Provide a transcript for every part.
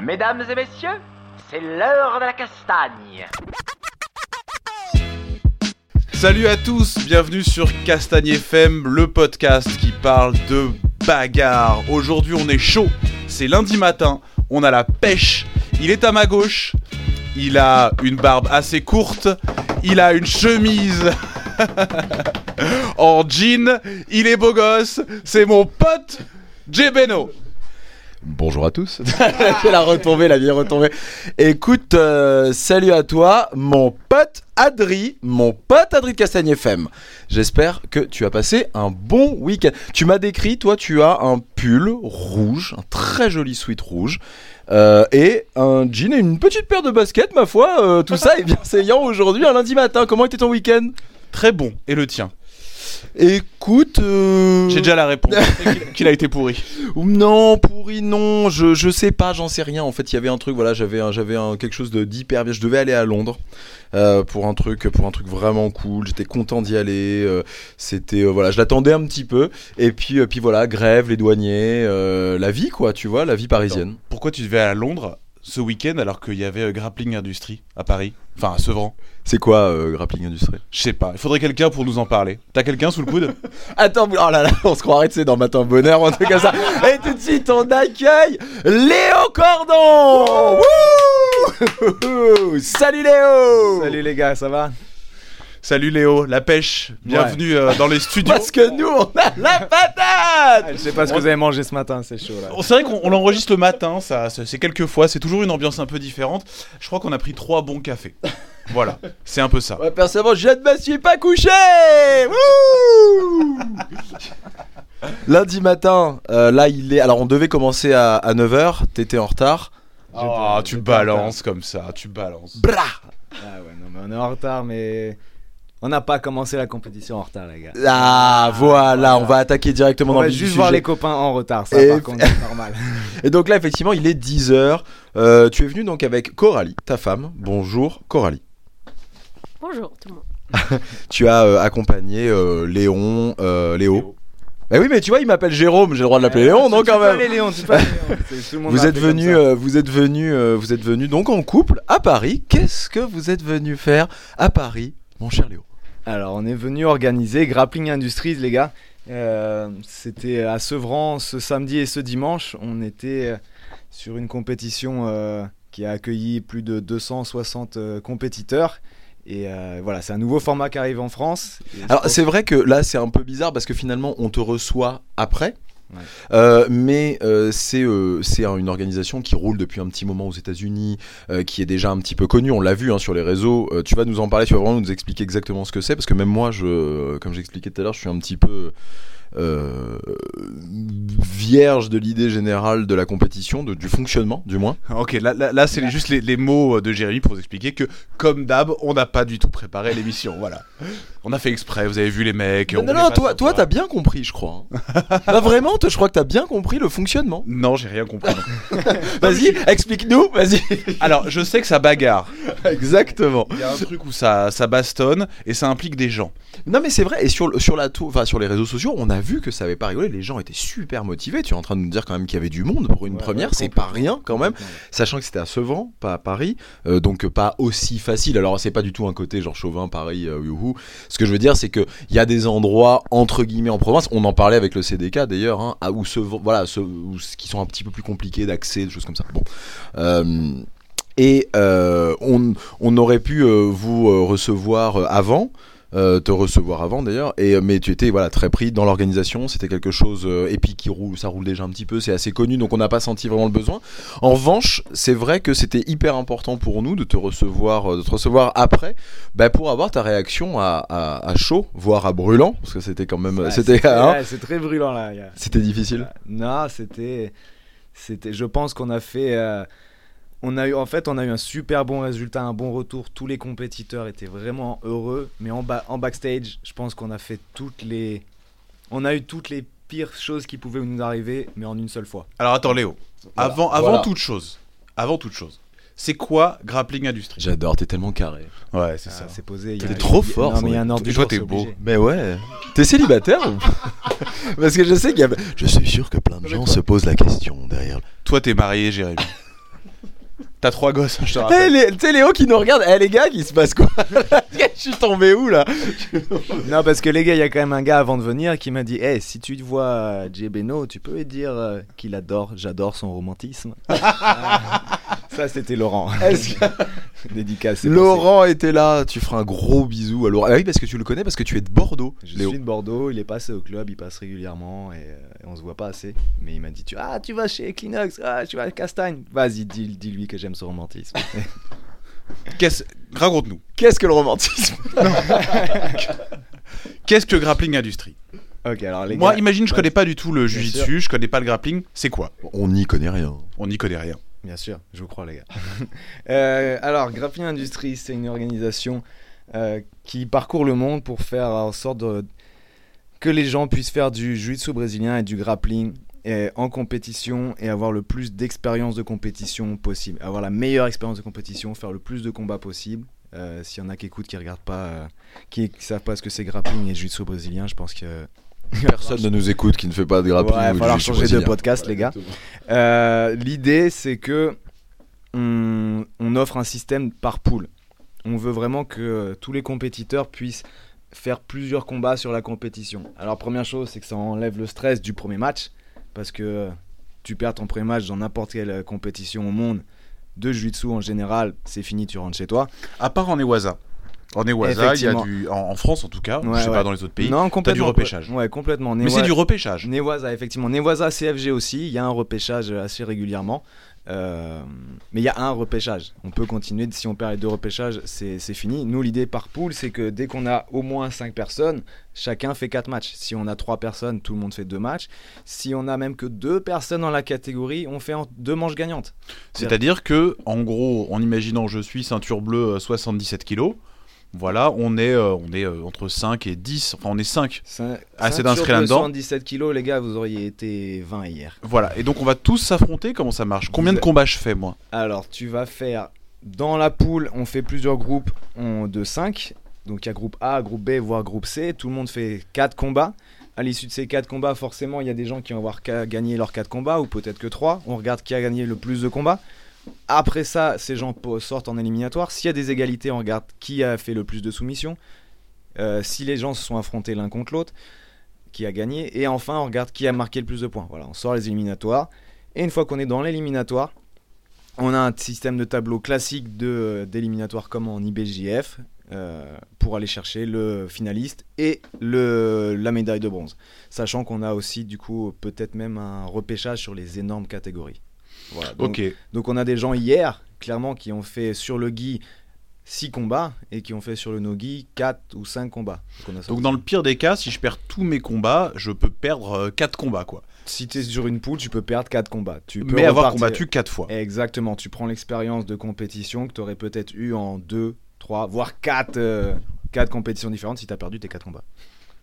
Mesdames et messieurs, c'est l'heure de la castagne. Salut à tous, bienvenue sur Castagne FM, le podcast qui parle de bagarre. Aujourd'hui on est chaud, c'est lundi matin, on a la pêche, il est à ma gauche, il a une barbe assez courte, il a une chemise en jean, il est beau gosse, c'est mon pote Jebeno. Bonjour à tous. la retombée, la vieille retombée. Écoute, euh, salut à toi, mon pote Adri, mon pote Adri de Castagne FM. J'espère que tu as passé un bon week-end. Tu m'as décrit, toi, tu as un pull rouge, un très joli sweat rouge. euh, et un jean et une petite paire de baskets, ma foi, euh, tout ça est bien saillant aujourd'hui, un lundi matin. Comment était ton week-end? Très bon, et le tien? Écoute, euh, J'ai déjà la réponse, qu'il- a été pourri. Non, pourri, non, je, je sais pas, j'en sais rien. En fait, il y avait un truc, voilà, j'avais un, j'avais quelque chose de d'hyper bien. Je devais aller à Londres euh, pour un truc, pour un truc vraiment cool. J'étais content d'y aller. euh, c'était, voilà, je l'attendais un petit peu. Et puis, puis voilà, grève, les douaniers, la vie, quoi, tu vois, la vie parisienne. Pourquoi tu devais aller à Londres ce week-end alors qu'il y avait euh, Grappling Industry à Paris. Enfin, à Sevran. C'est quoi, euh, grappling industrie Je sais pas, il faudrait quelqu'un pour nous en parler. T'as quelqu'un sous le coude? Attends, oh là là, on se croirait, tu sais, dans Matin Bonheur ou un truc comme ça. Et tout de suite, on accueille Léo Cordon. Wouh Salut Léo. Salut les gars, ça va? Salut Léo, la pêche, bienvenue euh, dans les studios. Parce que nous, on a la patate Je sais pas ce que vous avez mangé ce matin, c'est chaud là. C'est vrai qu'on on l'enregistre le matin, ça, c'est quelques fois, c'est toujours une ambiance un peu différente. Je crois qu'on a pris trois bons cafés. Voilà, c'est un peu ça. Ouais, personnellement, je ne me suis pas couché Wouh Lundi matin, euh, là il est. Alors on devait commencer à, 9h, t'étais en retard. Ah, tu balances comme ça, tu balances. Bra Ah ouais, non mais on est en retard, mais on n'a pas commencé la compétition en retard les gars. Ah, voilà, voilà. on va attaquer directement On dans va le juste voir les copains en retard, ça Et- par contre c'est normal. Et donc là, effectivement, il est 10h. Euh, tu es venu donc avec Coralie, ta femme. Bonjour Coralie. Bonjour tout le monde. Tu as euh, accompagné euh, Léon, euh, Léo. Bah oui, mais tu vois, il m'appelle Jérôme, j'ai le droit de l'appeler Léon, non quand même Léon, Vous êtes venu, euh, vous êtes venu, euh, vous êtes venu donc en couple à Paris. Qu'est-ce que vous êtes venu faire à Paris, mon cher Léo Alors on est venu organiser Grappling Industries les gars. Euh, C'était à Sevran ce samedi et ce dimanche. On était euh, sur une compétition euh, qui a accueilli plus de 260 euh, compétiteurs. Et euh, voilà, c'est un nouveau format qui arrive en France. Alors c'est vrai que là c'est un peu bizarre parce que finalement on te reçoit après. Euh, mais euh, c'est euh, une organisation qui roule depuis un petit moment aux États-Unis, euh, qui est déjà un petit peu connue. On l'a vu hein, sur les réseaux. Euh, tu vas nous en parler, tu vas vraiment nous expliquer exactement ce que c'est, parce que même moi, je, comme j'expliquais tout à l'heure, je suis un petit peu euh, vierge de l'idée générale de la compétition, de- du fonctionnement, du moins. Ok, là, là, là, c'est juste les, les mots de Jérémy pour vous expliquer que, comme d'hab, on n'a pas du tout préparé l'émission. Voilà. On a fait exprès, vous avez vu les mecs. Non, on non, toi, t'as bien compris, je crois. hein. Là, vraiment, toi, je crois que t'as bien compris le fonctionnement. Non, j'ai rien compris. Vas-y, explique-nous, vas-y. Alors, je sais que ça bagarre. Exactement. Il y a un truc où ça, ça bastonne et ça implique des gens. Non mais c'est vrai et sur sur la tour, enfin sur les réseaux sociaux, on a vu que ça avait pas rigolé. Les gens étaient super motivés. Tu es en train de nous dire quand même qu'il y avait du monde pour une Ouais, première, ouais, c'est pas rien quand même. Sachant que c'était à Sevran, pas à Paris, euh, donc pas aussi facile. Alors c'est pas du tout un côté genre chauvin, Paris, euh, youhou. Ce que je veux dire, c'est que il y a des endroits entre guillemets en province. On en parlait avec le CDK d'ailleurs, hein, où Sevran- voilà, ce- où ce- qui sont un petit peu plus compliqués d'accès, des choses comme ça. Bon. Euh, et euh, on, on aurait pu euh, vous euh, recevoir avant, euh, te recevoir avant d'ailleurs, et euh, mais tu étais voilà très pris dans l'organisation. C'était quelque chose euh, et puis qui roule, ça roule déjà un petit peu, c'est assez connu, donc on n'a pas senti vraiment le besoin. En revanche, c'est vrai que c'était hyper important pour nous de te recevoir, euh, de te recevoir après, bah, pour avoir ta réaction à, à, à chaud, voire à brûlant, parce que c'était quand même, Ouais, c'était, c'est- hein, ouais, c'est très brûlant là. c'était difficile. Non, c'était, c'était. Je pense qu'on a fait. euh, on a eu, en fait, on a eu un super bon résultat, un bon retour. Tous les compétiteurs étaient vraiment heureux. Mais en, ba- en backstage, je pense qu'on a fait toutes les. On a eu toutes les pires choses qui pouvaient nous arriver, mais en une seule fois. Alors attends, Léo. Voilà, Avant, avant voilà. toute chose, avant toute chose, C'est quoi Grappling Industries J'adore, t'es tellement carré. Ouais, c'est Ah, ça. c'est posé. T'es trop il y a- fort, Non, mais il y a un ordre du Toi, t'es beau. obligé. Mais ouais. T'es célibataire ou Parce que je sais qu'il y a. Je suis sûr que plein de gens se posent la question derrière. Toi, t'es marié, Jérémy. T'as trois gosses, je te rappelle. les- tu sais, Léo qui nous regarde. Eh, les gars, il se passe quoi Je suis tombé où là Non, parce que les gars, il y a quand même un gars avant de venir qui m'a dit Eh, si tu vois Jay Beno, tu peux lui dire euh, qu'il adore, j'adore son romantisme. Ça, c'était Laurent. Que- Dédicace. Laurent était là. Tu feras un gros bisou à Laurent. Ah oui, parce que tu le connais, parce que tu es de Bordeaux. Je Léo. suis de Bordeaux, il est passé au club, il passe régulièrement et, euh, et on se voit pas assez. Mais il m'a dit tu, Ah, tu vas chez Equinox, ah, tu vas à Castagne. Vas-y, dis- dis-lui que j'aime son romantisme. Qu'est-ce- Raconte-nous. Qu'est-ce que le romantisme Qu'est-ce que Grappling Industries? Ok, alors les Moi, gars. imagine, je ouais, connais pas du tout le jujitsu, je connais pas le grappling. C'est quoi? On n'y connaît rien. On n'y connaît rien. Bien sûr, je vous crois les gars. Euh, alors, Grappling Industries, c'est une organisation euh, qui parcourt le monde pour faire en sorte que les gens puissent faire du jiu-jitsu brésilien et du grappling en compétition et avoir le plus d'expérience de compétition possible. Avoir la meilleure expérience de compétition, faire le plus de combats possible. Euh, S'il y en a qui écoutent, qui regardent pas, qui ne savent pas ce que c'est grappling et jiu-jitsu brésilien, je pense que Personne ne nous écoute qui ne fait pas de grappling. Ouais, il va falloir changer de podcast, les gars. Euh, L'idée, c'est que on, on offre un système par pool. On veut vraiment que tous les compétiteurs puissent faire plusieurs combats sur la compétition. Alors, première chose, c'est que ça enlève le stress du premier match. Parce que tu perds ton premier match dans n'importe quelle compétition au monde, de jiu-jitsu en général, c'est fini, tu rentres chez toi. À part en Ewaza. En Ewaza, il y a du. En, en France, en tout cas, je Ouais, sais ouais. pas dans les autres pays. non, complètement. repêchage. Ouais, complètement. Mais c'est du repêchage. Newaza, effectivement. Newaza, CFG aussi. Il y a un repêchage assez régulièrement. Euh, mais il y a un repêchage. On peut continuer. Si on perd les deux repêchages, c'est c'est fini. Nous, l'idée par pool, c'est que dès qu'on a au moins 5 personnes, chacun fait 4 matchs. Si on a 3 personnes, tout le monde fait 2 matchs. Si on a même que 2 personnes dans la catégorie, on fait en deux manches gagnantes. C'est-à-dire que, en gros, en imaginant je suis ceinture bleue euh, 77 kilos, voilà, on est, euh, on est euh, entre 5 et 10, enfin on est 5. Cin- Ah, c'est ceinture d'inscrit bleue, là-dedans 77 kilos, les gars, vous auriez été 20 hier. Voilà, et donc on va tous s'affronter, comment ça marche? Combien de combats je fais moi? Alors, tu vas faire dans la poule, on fait plusieurs groupes on- de 5. Donc, il y a groupe A, groupe B, voire groupe C. Tout le monde fait 4 combats. À l'issue de ces 4 combats, forcément, il y a des gens qui vont avoir gagner leurs 4 combats, ou peut-être que 3. On regarde qui a gagné le plus de combats. Après ça, ces gens sortent en éliminatoire. S'il y a des égalités, on regarde qui a fait le plus de soumissions. Euh, si les gens se sont affrontés l'un contre l'autre, qui a gagné. Et enfin, on regarde qui a marqué le plus de points. Voilà, on sort les éliminatoires. Et une fois qu'on est dans l'éliminatoire, on a un système de tableau classique de- d'éliminatoire comme en IBJF euh, pour aller chercher le finaliste et la médaille de bronze. Sachant qu'on a aussi du coup peut-être même un repêchage sur les énormes catégories. Voilà, donc, on a des gens hier, clairement, qui ont fait sur le gi 6 combats et qui ont fait sur le no-gi 4 ou 5 combats. Donc, on a ça donc aussi. dans le pire des cas, si je perds tous mes combats, je peux perdre 4 combats quoi. Si tu es sur une poule, tu peux perdre 4 combats. Tu peux Mais avoir combattu 4 fois. Exactement, tu prends l'expérience de compétition que tu aurais peut-être eu en 2, 3, voire 4, compétitions différentes si tu as perdu tes 4 combats.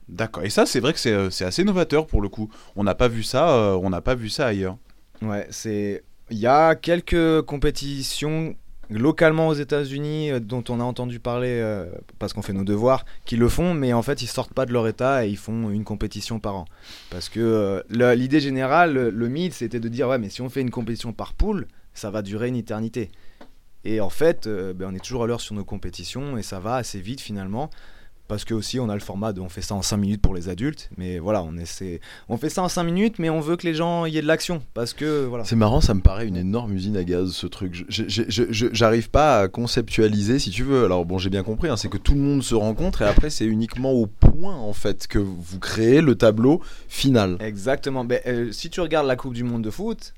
D'accord, et ça c'est vrai que c'est euh, c'est assez novateur pour le coup. On n'a pas vu ça, euh, on n'a pas vu ça ailleurs. Ouais, c'est. Il y a quelques compétitions localement aux États-Unis euh, dont on a entendu parler euh, parce qu'on fait nos devoirs qui le font, mais en fait ils sortent pas de leur état et ils font une compétition par an. Parce que euh, l'idée générale, le, mythe, c'était de dire ouais, mais si on fait une compétition par poule, ça va durer une éternité. Et en fait, ben, on est toujours à l'heure sur nos compétitions et ça va assez vite finalement. Parce que aussi on a le format de on fait ça en 5 minutes pour les adultes, mais voilà, on essaie, on fait ça en 5 minutes, mais on veut que les gens y ait de l'action, parce que voilà. C'est marrant, ça me paraît une énorme usine à gaz ce truc. J'arrive pas à conceptualiser, si tu veux. Alors bon, j'ai bien compris, hein, c'est que tout le monde se rencontre et après c'est uniquement au point en fait que vous créez le tableau final. Exactement. Ben, euh, si tu regardes la Coupe du Monde de foot,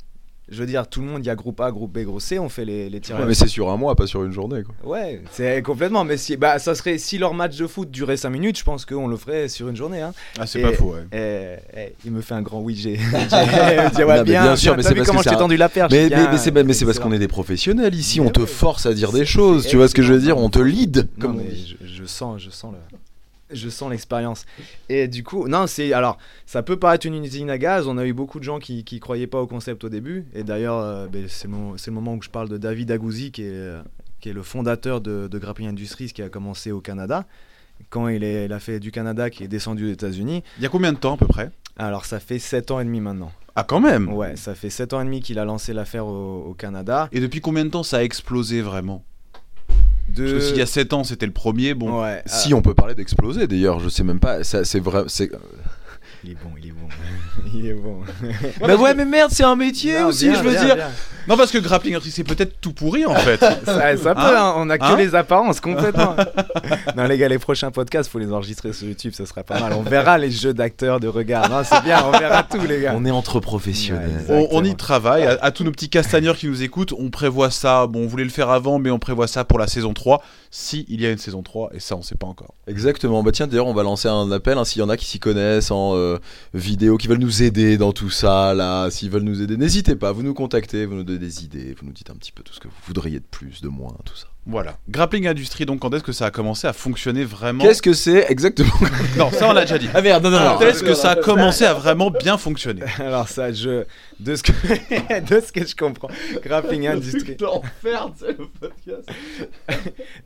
je veux dire, tout le monde, il y a groupe A, groupe B, groupe C, on fait les, les tirages. Ouais, mais c'est sur un mois, pas sur une journée. Quoi. Ouais, c'est complètement. Mais si, bah, ça serait, si leur match de foot durait 5 minutes, je pense qu'on le ferait sur une journée. Hein. Ah c'est pas faux, ouais. Il me fait un grand oui, j'ai. ouais, bien, bien sûr, mais c'est parce comment que je t'ai c'est un- tendu la perche Mais, bien, mais, mais c'est mais c'est parce qu'on est des professionnels ici, Mais on te force à dire des choses. Tu vois ce que je veux dire. On te lead. Non, Comme je sens, je sens le. Je sens l'expérience. Et du coup, non, c'est alors, ça peut paraître une usine à gaz. On a eu beaucoup de gens qui, qui croyaient pas au concept au début. Et d'ailleurs, euh, ben, c'est le, moment où je parle de David Agouzi, qui est, euh, qui est le fondateur de, de Grappling Industries, qui a commencé au Canada. Quand il, est, il a fait du Canada, qui est descendu aux États-Unis. Il y a combien de temps à peu près? Alors, ça fait 7 ans et demi maintenant. Ah, quand même? Ouais, ça fait 7 ans et demi qu'il a lancé l'affaire au, au Canada. Et depuis combien de temps ça a explosé vraiment? De... Parce que s'il y a 7 ans c'était le premier, bon. Ouais, Si on peut parler d'exploser d'ailleurs, je sais même pas. C'est vrai. Il est bon, il est bon. il est bon. Bah ouais, mais merde, c'est un métier Non, aussi, bien, je veux bien, dire. bien. Non, parce que Grappling c'est peut-être tout pourri en fait. Ça, ça peut, Hein hein, on a que Hein les apparences complètement. non, les gars, les prochains podcasts, faut les enregistrer sur YouTube, ça sera pas mal. On verra les jeux d'acteurs, de regard. Non, c'est bien, on verra tout, les gars. On est entre professionnels. Ouais, on, on y travaille. À, à tous nos petits castagneurs qui nous écoutent, on prévoit ça. Bon, on voulait le faire avant, mais on prévoit ça pour la saison 3. Si il y a une saison 3, et ça on sait pas encore. Exactement. Bah tiens, d'ailleurs, on va lancer un appel. hein, S'il y en a qui s'y connaissent en euh, vidéo, qui veulent nous aider dans tout ça, là, s'ils veulent nous aider, n'hésitez pas. Vous nous contactez, vous nous donnez des idées, vous nous dites un petit peu tout ce que vous voudriez de plus, de moins, tout ça. Voilà. Grappling Industries, donc quand est-ce que ça a commencé à fonctionner vraiment Qu'est-ce que c'est exactement Non, ça on l'a déjà dit. Ah merde, non, non, Quand non. est-ce que ça a commencé à vraiment bien fonctionner Alors, ça, je. De ce que, de ce que je comprends, Grappling Industries. c'est le podcast.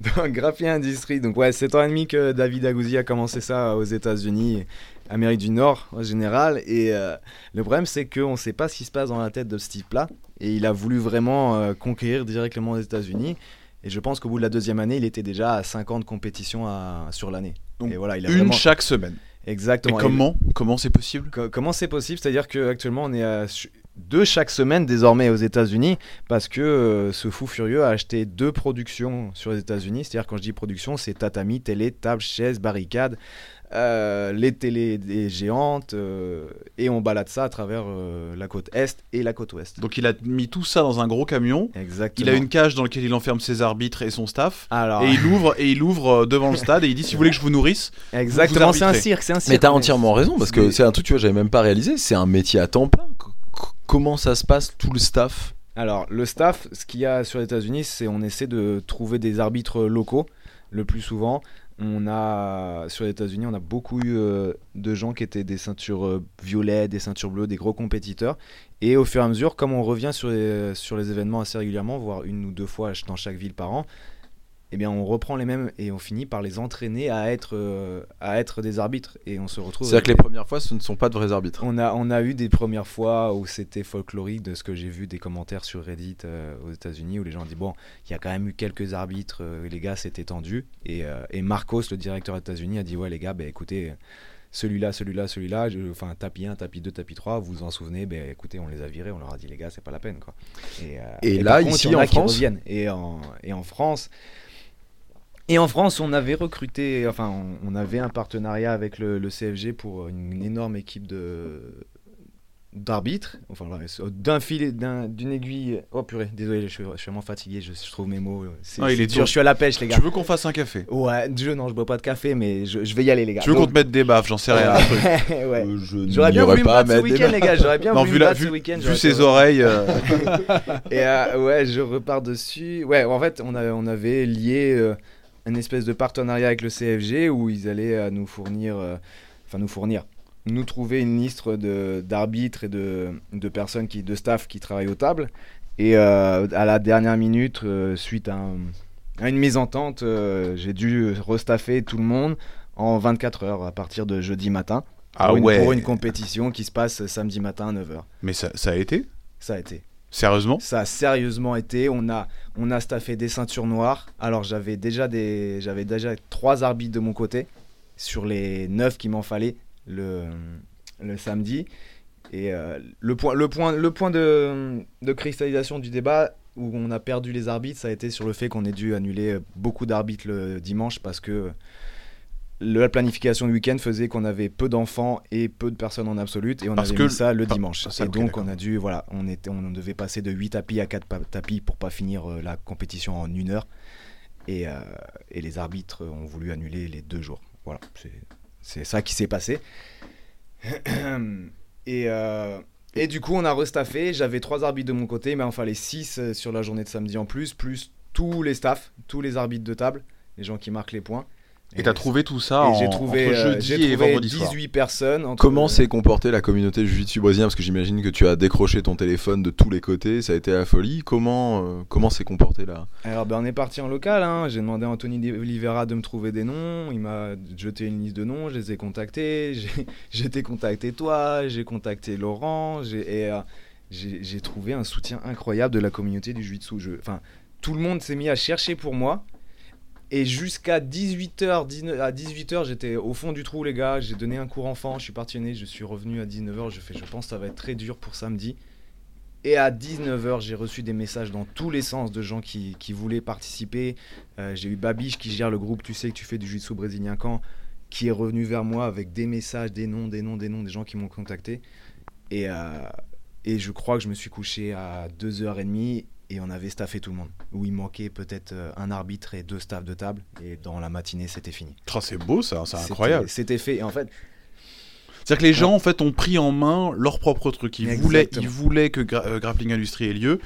Donc, Graphie Industries, donc ouais, 7 ans et demi que David Agouzi a commencé ça aux États-Unis, Amérique du Nord en général. Et euh, le problème, c'est qu'on ne sait pas ce qui se passe dans la tête de ce type-là. Et il a voulu vraiment euh, conquérir directement les États-Unis. Et je pense qu'au bout de la deuxième année, il était déjà à 50 compétitions à- sur l'année. Donc, Et voilà, il a Une vraiment... chaque semaine. Exactement. Et- comment Comment c'est possible? Co- Comment c'est possible? C'est-à-dire qu'actuellement, on est à deux chaque semaine désormais aux États-Unis parce que euh, ce fou furieux a acheté deux productions sur les États-Unis. C'est-à-dire, quand je dis production, c'est tatami, télé, table, chaise, barricade, euh, les télés des géantes, euh, et on balade ça à travers euh, la côte est et la côte ouest. Donc il a mis tout ça dans un gros camion. Exactement. Il a une cage dans laquelle il enferme ses arbitres et son staff. Alors, Et il ouvre et il ouvre devant le stade et il dit si vous voulez que je vous nourrisse. exactement, c'est un cirque, c'est un cirque. Mais t'as entièrement raison parce que c'est un truc tu vois j'avais même pas réalisé. C'est un métier à temps plein. Comment ça se passe tout le staff? Alors, le staff, ce qu'il y a sur les États-Unis, c'est on essaie de trouver des arbitres locaux le plus souvent. On a sur les États-Unis, on a beaucoup eu euh, de gens qui étaient des ceintures euh, violets, des ceintures bleues, des gros compétiteurs. Et au fur et à mesure, comme on revient sur les, sur les événements assez régulièrement, voire une ou deux fois dans chaque ville par an, eh bien, on reprend les mêmes et on finit par les entraîner à être, euh, à être des arbitres. Et on se retrouve. C'est-à-dire que les premières fois ce ne sont pas de vrais arbitres. on a, on a eu des premières fois où c'était folklorique de ce que j'ai vu des commentaires sur Reddit euh, aux États-Unis où les gens disent bon, il y a quand même eu quelques arbitres, euh, les gars, c'était tendu. Et, euh, et Marcos, le directeur des États-Unis, a dit ouais, les gars, ben écoutez, celui-là, celui-là, celui-là, enfin, tapis 1, tapis 2, tapis 3, vous vous en souvenez, ben écoutez, on les a virés, on leur a dit les gars, c'est pas la peine quoi. Et, euh, là, contre, ici, en France reviennent. Et en, et en France. Et en France, on avait recruté, enfin, on, on avait un partenariat avec le, le CFG pour une énorme équipe de d'arbitres, enfin voilà, d'un fil, d'un- d'une aiguille. Oh purée, désolé, je suis, je suis vraiment fatigué, je, je trouve mes mots. C'est Ah, il est dur, je suis à la pêche, les gars. Tu veux qu'on fasse un café? Ouais, je non, je bois pas de café, mais je, je vais y aller, les gars. Tu veux qu'on te mette des baffes J'en sais rien. ouais. Euh, je J'aurais bien voulu me pas battre ce week-end, les gars. J'aurais bien Non, voulu vu, me battre ce vu, week-end. vu j'aurais ses oreilles. euh, Et euh, ouais, je repars dessus. Ouais, en fait, on, a- on avait lié euh, une espèce de partenariat avec le CFG où ils allaient euh, nous fournir, euh, enfin nous fournir, nous trouver une liste d'arbitres et de, de personnes qui, de staff qui travaillent aux tables. Et euh, à la dernière minute, euh, suite à, un- à une mésentente, euh, j'ai dû restaffer tout le monde en 24 heures à partir de jeudi matin. Ah pour, une, ouais. pour une compétition qui se passe samedi matin à 9h. Mais ça, ça a été? Ça a été. Sérieusement Ça a sérieusement été. On a, on a staffé des ceintures noires. Alors j'avais déjà des, j'avais déjà trois arbitres de mon côté sur les neuf qu'il m'en fallait le, le samedi. Et euh, le point, le point, le point de, de cristallisation du débat où on a perdu les arbitres, ça a été sur le fait qu'on ait dû annuler beaucoup d'arbitres le dimanche parce que la planification du week-end faisait qu'on avait peu d'enfants et peu de personnes en absolute et on Parce avait que- mis ça le dimanche. ça, et donc on a dû, voilà, on, était, on devait passer de 8 tapis à 4 pa- tapis pour pas finir euh, la compétition en une heure. Et, euh, et les arbitres ont voulu annuler les deux jours. Voilà, c'est- ça qui s'est passé. et, euh, et du coup, on a restaffé. J'avais trois arbitres de mon côté, mais en fallait 6 sur la journée de samedi en plus, plus tous les staffs, tous les arbitres de table, les gens qui marquent les points. Et t'as trouvé tout ça et en, trouvé, entre euh, jeudi et vendredi soir. 18 personnes. entre- Comment s'est comportée la communauté jiu-jitsu brésilien Parce que j'imagine que tu as décroché ton téléphone de tous les côtés, ça a été la folie. Comment euh, comment s'est comporté là Alors ben, on est parti en local, hein. j'ai demandé à Anthony De Oliveira de me trouver des noms, il m'a jeté une liste de noms, je les ai contactés, j'ai été contacté toi, j'ai contacté Laurent, j'ai euh, j'ai trouvé un soutien incroyable de la communauté du jiu-jitsu. Enfin, tout le monde s'est mis à chercher pour moi. Et jusqu'à 18h, à 18h, j'étais au fond du trou, les gars. J'ai donné un cours enfant, je suis parti je suis revenu à 19h. Je fais, je pense que ça va être très dur pour samedi. Et à 19h, j'ai reçu des messages dans tous les sens de gens qui, qui voulaient participer. Euh, j'ai eu Babiche qui gère le groupe Tu sais que tu fais du jiu-jitsu brésilien quand qui est revenu vers moi avec des messages, des noms, des noms, des noms, des gens qui m'ont contacté. Et, euh, et je crois que je me suis couché à 2h30 et on avait staffé tout le monde. Où il manquait peut-être euh, un arbitre et deux staffs de table. Et dans la matinée, c'était fini. C'est beau ça, c'est incroyable. C'était fait. Et en fait, C'est-à-dire que les gens en fait ont pris en main leur propre truc. Ils voulaient, ils voulaient que Gra- euh, Grappling Industry ait lieu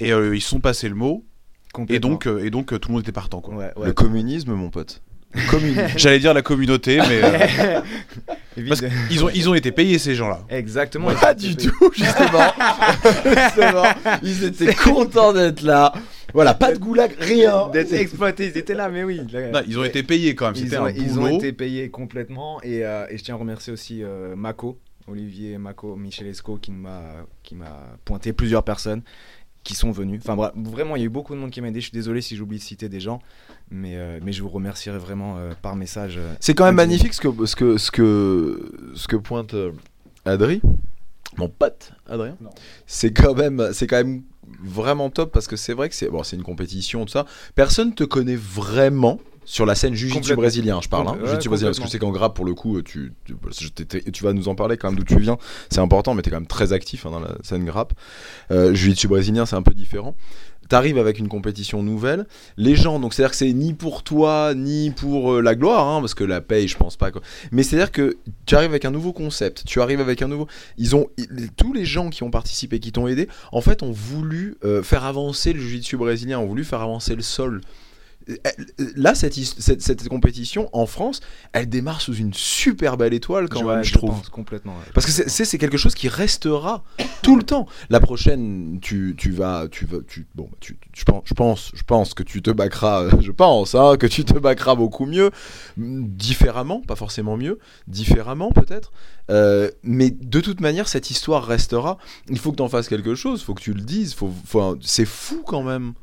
et euh, ils se sont passés le mot et donc euh, et donc euh, tout le monde était partant quoi. Ouais, ouais. Le communisme, mon pote. J'allais dire la communauté, mais euh. parce qu'ils ont ils ont été payés ces gens-là. Exactement. Pas du tout, justement. Justement, ils étaient contents d'être là. Voilà, pas de goulag, rien. D'être exploités, ils étaient là, mais oui. Non, ils ont été payés quand même. Ils ont, un ils ont boulot. été payés complètement et, euh, et je tiens à remercier aussi euh, Mako, Olivier Mako, Michel Esco qui m'a qui m'a pointé plusieurs personnes qui sont venues. Enfin bref, vraiment il y a eu beaucoup de monde qui m'a aidé. Je suis désolé si j'oublie de citer des gens, mais euh, mais je vous remercierai vraiment euh, par message. euh. C'est quand même Continue. magnifique ce que, ce que, ce que, ce que pointe euh, Adri, mon pote Adrien. Non. C'est quand même, c'est quand même vraiment top parce que c'est vrai que c'est bon, c'est une compétition tout ça. Personne te connaît vraiment sur la scène jiu-jitsu brésilien, je parle. Hein, Compl- ouais, jiu-jitsu brésilien parce que je sais qu'en grappe pour le coup, tu, tu, t'étais- tu vas nous en parler quand même d'où tu viens. C'est important, mais tu es quand même très actif hein, dans la scène grappe. Euh, jiu-jitsu brésilien, c'est un peu différent. T'arrives avec une compétition nouvelle, les gens, donc c'est-à-dire que c'est ni pour toi, ni pour euh, la gloire, hein, parce que la paye, je pense pas. Quoi. Mais c'est-à-dire que tu arrives avec un nouveau concept, tu arrives avec un nouveau. Ils ont tous les gens qui ont participé, qui t'ont aidé, en fait, ont voulu euh, faire avancer le jiu-jitsu brésilien, ont voulu faire avancer le sol. Euh, Là, cette, cette, cette compétition en France, elle démarre sous une super belle étoile quand même, je trouve. pense, complètement. ouais. Parce que c'est- quelque chose qui restera tout le temps. La prochaine, tu, tu vas, tu vas, tu, bon, tu, tu- je pense, je pense, je pense que tu te backeras, euh, je pense, hein, que tu te beaucoup mieux, mm, différemment, pas forcément mieux, différemment peut-être. Euh, mais de toute manière, cette histoire restera. Il faut que tu en fasses quelque chose, il faut que tu le dises. Faut, faut- c'est fou quand même.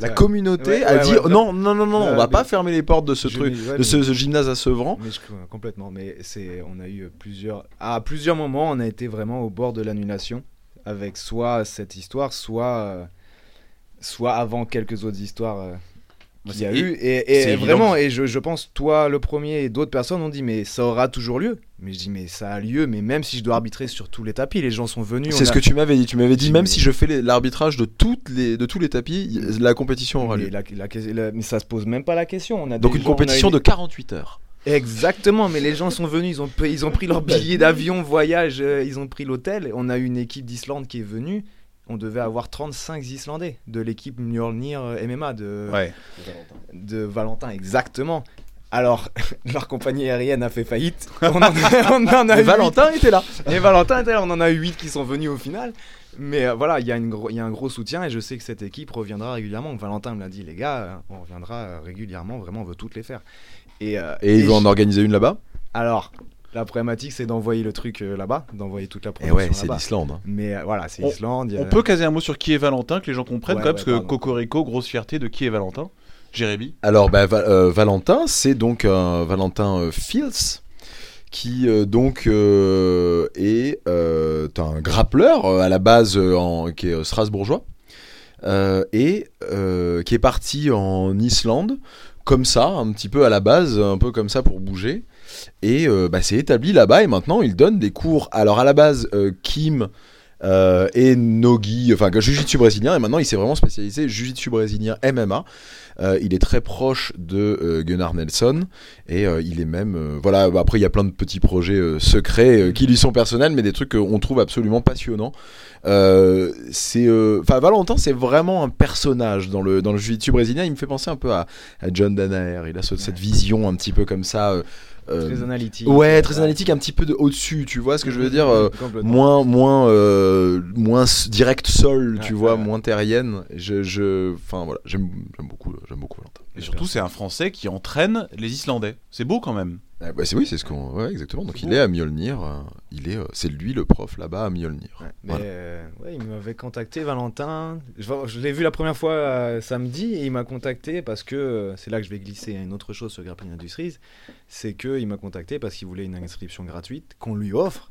La Ouais. communauté Ouais, a ouais, dit non, non, non, non, on va pas fermer les portes de ce truc, de ce, ce gymnase à Sevran. Mais je, complètement. Mais c'est, on a eu plusieurs, à plusieurs moments, on a été vraiment au bord de l'annulation, avec soit cette histoire, soit, euh, soit avant quelques autres histoires euh, qu'il y a eu. Et, vraiment, et je, je pense, toi, le premier et d'autres personnes ont dit, mais ça aura toujours lieu. Mais je dis, mais ça a lieu. Mais même si je dois arbitrer sur tous les tapis, les gens sont venus. C'est ce a- que tu m'avais dit. Tu m'avais dit, même si je fais l'arbitrage de, toutes les, de tous les tapis, la compétition aura lieu. la- la- la- mais ça se pose même pas la question. On a Donc une gens- a compétition eu- de 48 heures. Exactement, mais les gens sont venus, ils ont, ils ont pris leur billet d'avion, voyage, euh, ils ont pris l'hôtel. On a une équipe d'Islande qui est venue. On devait avoir 35 Islandais de l'équipe Mjolnir euh, MMA de, Ouais. de Valentin, exactement. Alors, leur compagnie aérienne a fait faillite. On en a, on en a Et huit. Valentin était là. Et Valentin était là, on en a eu 8 qui sont venus au final. Mais euh, voilà, il y, a y un gros soutien et je sais que cette équipe reviendra régulièrement. Valentin me l'a dit, les gars, euh, on reviendra régulièrement, vraiment, on veut toutes les faire. Et, euh, Et il et veut en organiser une là-bas? alors, la problématique, c'est d'envoyer le truc euh, là-bas, d'envoyer toute la Et promotion ouais, c'est l'Islande. hein. Mais euh, voilà, c'est On- Islande. il y a- On peut caser un mot sur qui est Valentin, que les gens comprennent Ouais, quand même, ouais, parce que. Cocorico, grosse fierté de qui est Valentin? Jérémy? Alors, bah, Va- euh, Valentin, c'est donc un Valentin euh, Fields qui euh, donc euh, est euh, un grappleur euh, à la base euh, en, qui est euh, strasbourgeois euh, et euh, qui est parti en Islande comme ça, un petit peu à la base, un peu comme ça pour bouger. Et euh, bah, s'est établi là-bas et maintenant il donne des cours. Alors à la base, euh, Kim euh, et Nogi, enfin Jiu-Jitsu brésilien, et maintenant il s'est vraiment spécialisé Jiu-Jitsu brésilien MMA. Euh, il est très proche de euh, Gunnar Nelson. Et il est même voilà après il y a plein de petits projets secrets qui lui sont personnels mais des trucs qu'on trouve absolument passionnants. C'est enfin Valentin c'est vraiment un personnage dans le dans le jiu-jitsu brésilien. Il me fait penser un peu à, à John Danaher. Il a ce- cette vision un petit peu comme ça Très analytique. ouais très analytique un petit peu de au-dessus tu vois ce que je veux dire euh, moins moins euh, moins direct sol tu vois ouais. moins terrienne je je enfin voilà j'aime j'aime beaucoup j'aime beaucoup Valentin Et surtout, c'est un Français qui entraîne les Islandais. C'est beau quand même. Ah, bah, c'est oui c'est ce qu'on ouais exactement donc il est à Mjolnir euh, il est euh, c'est lui le prof là-bas à Mjolnir Ouais, mais Voilà. euh, ouais, il m'avait contacté, Valentin. Je, je l'ai vu la première fois euh, samedi et il m'a contacté parce que euh, c'est là que je vais glisser une autre chose sur Grappling Industries. C'est qu'il m'a contacté parce qu'il voulait une inscription gratuite qu'on lui offre.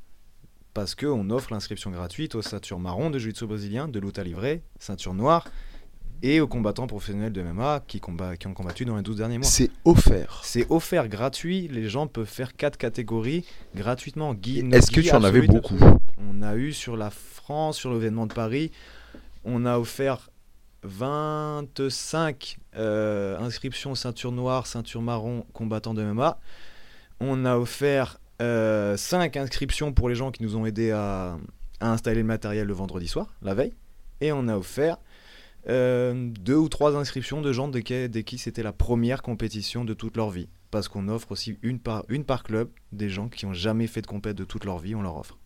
Parce qu'on offre l'inscription gratuite aux ceintures marron de jiu-jitsu brésilien, de lutte à livrer, ceinture noire et aux combattants professionnels de MMA qui, combat, qui ont combattu dans les 12 derniers mois. c'est offert C'est offert gratuit, les gens peuvent faire quatre catégories gratuitement. Est-ce que tu en avais beaucoup on a eu sur la France, sur l'événement de Paris, on a offert 25 euh, inscriptions ceinture noire, ceinture marron, combattant de MMA. On a offert 5 inscriptions pour les gens qui nous ont aidés à, à installer le matériel le vendredi soir, la veille. Et on a offert euh, deux ou trois inscriptions de gens de qui, de qui c'était la première compétition de toute leur vie. Parce qu'on offre aussi une par, une par club des gens qui n'ont jamais fait de compète de toute leur vie, on leur offre.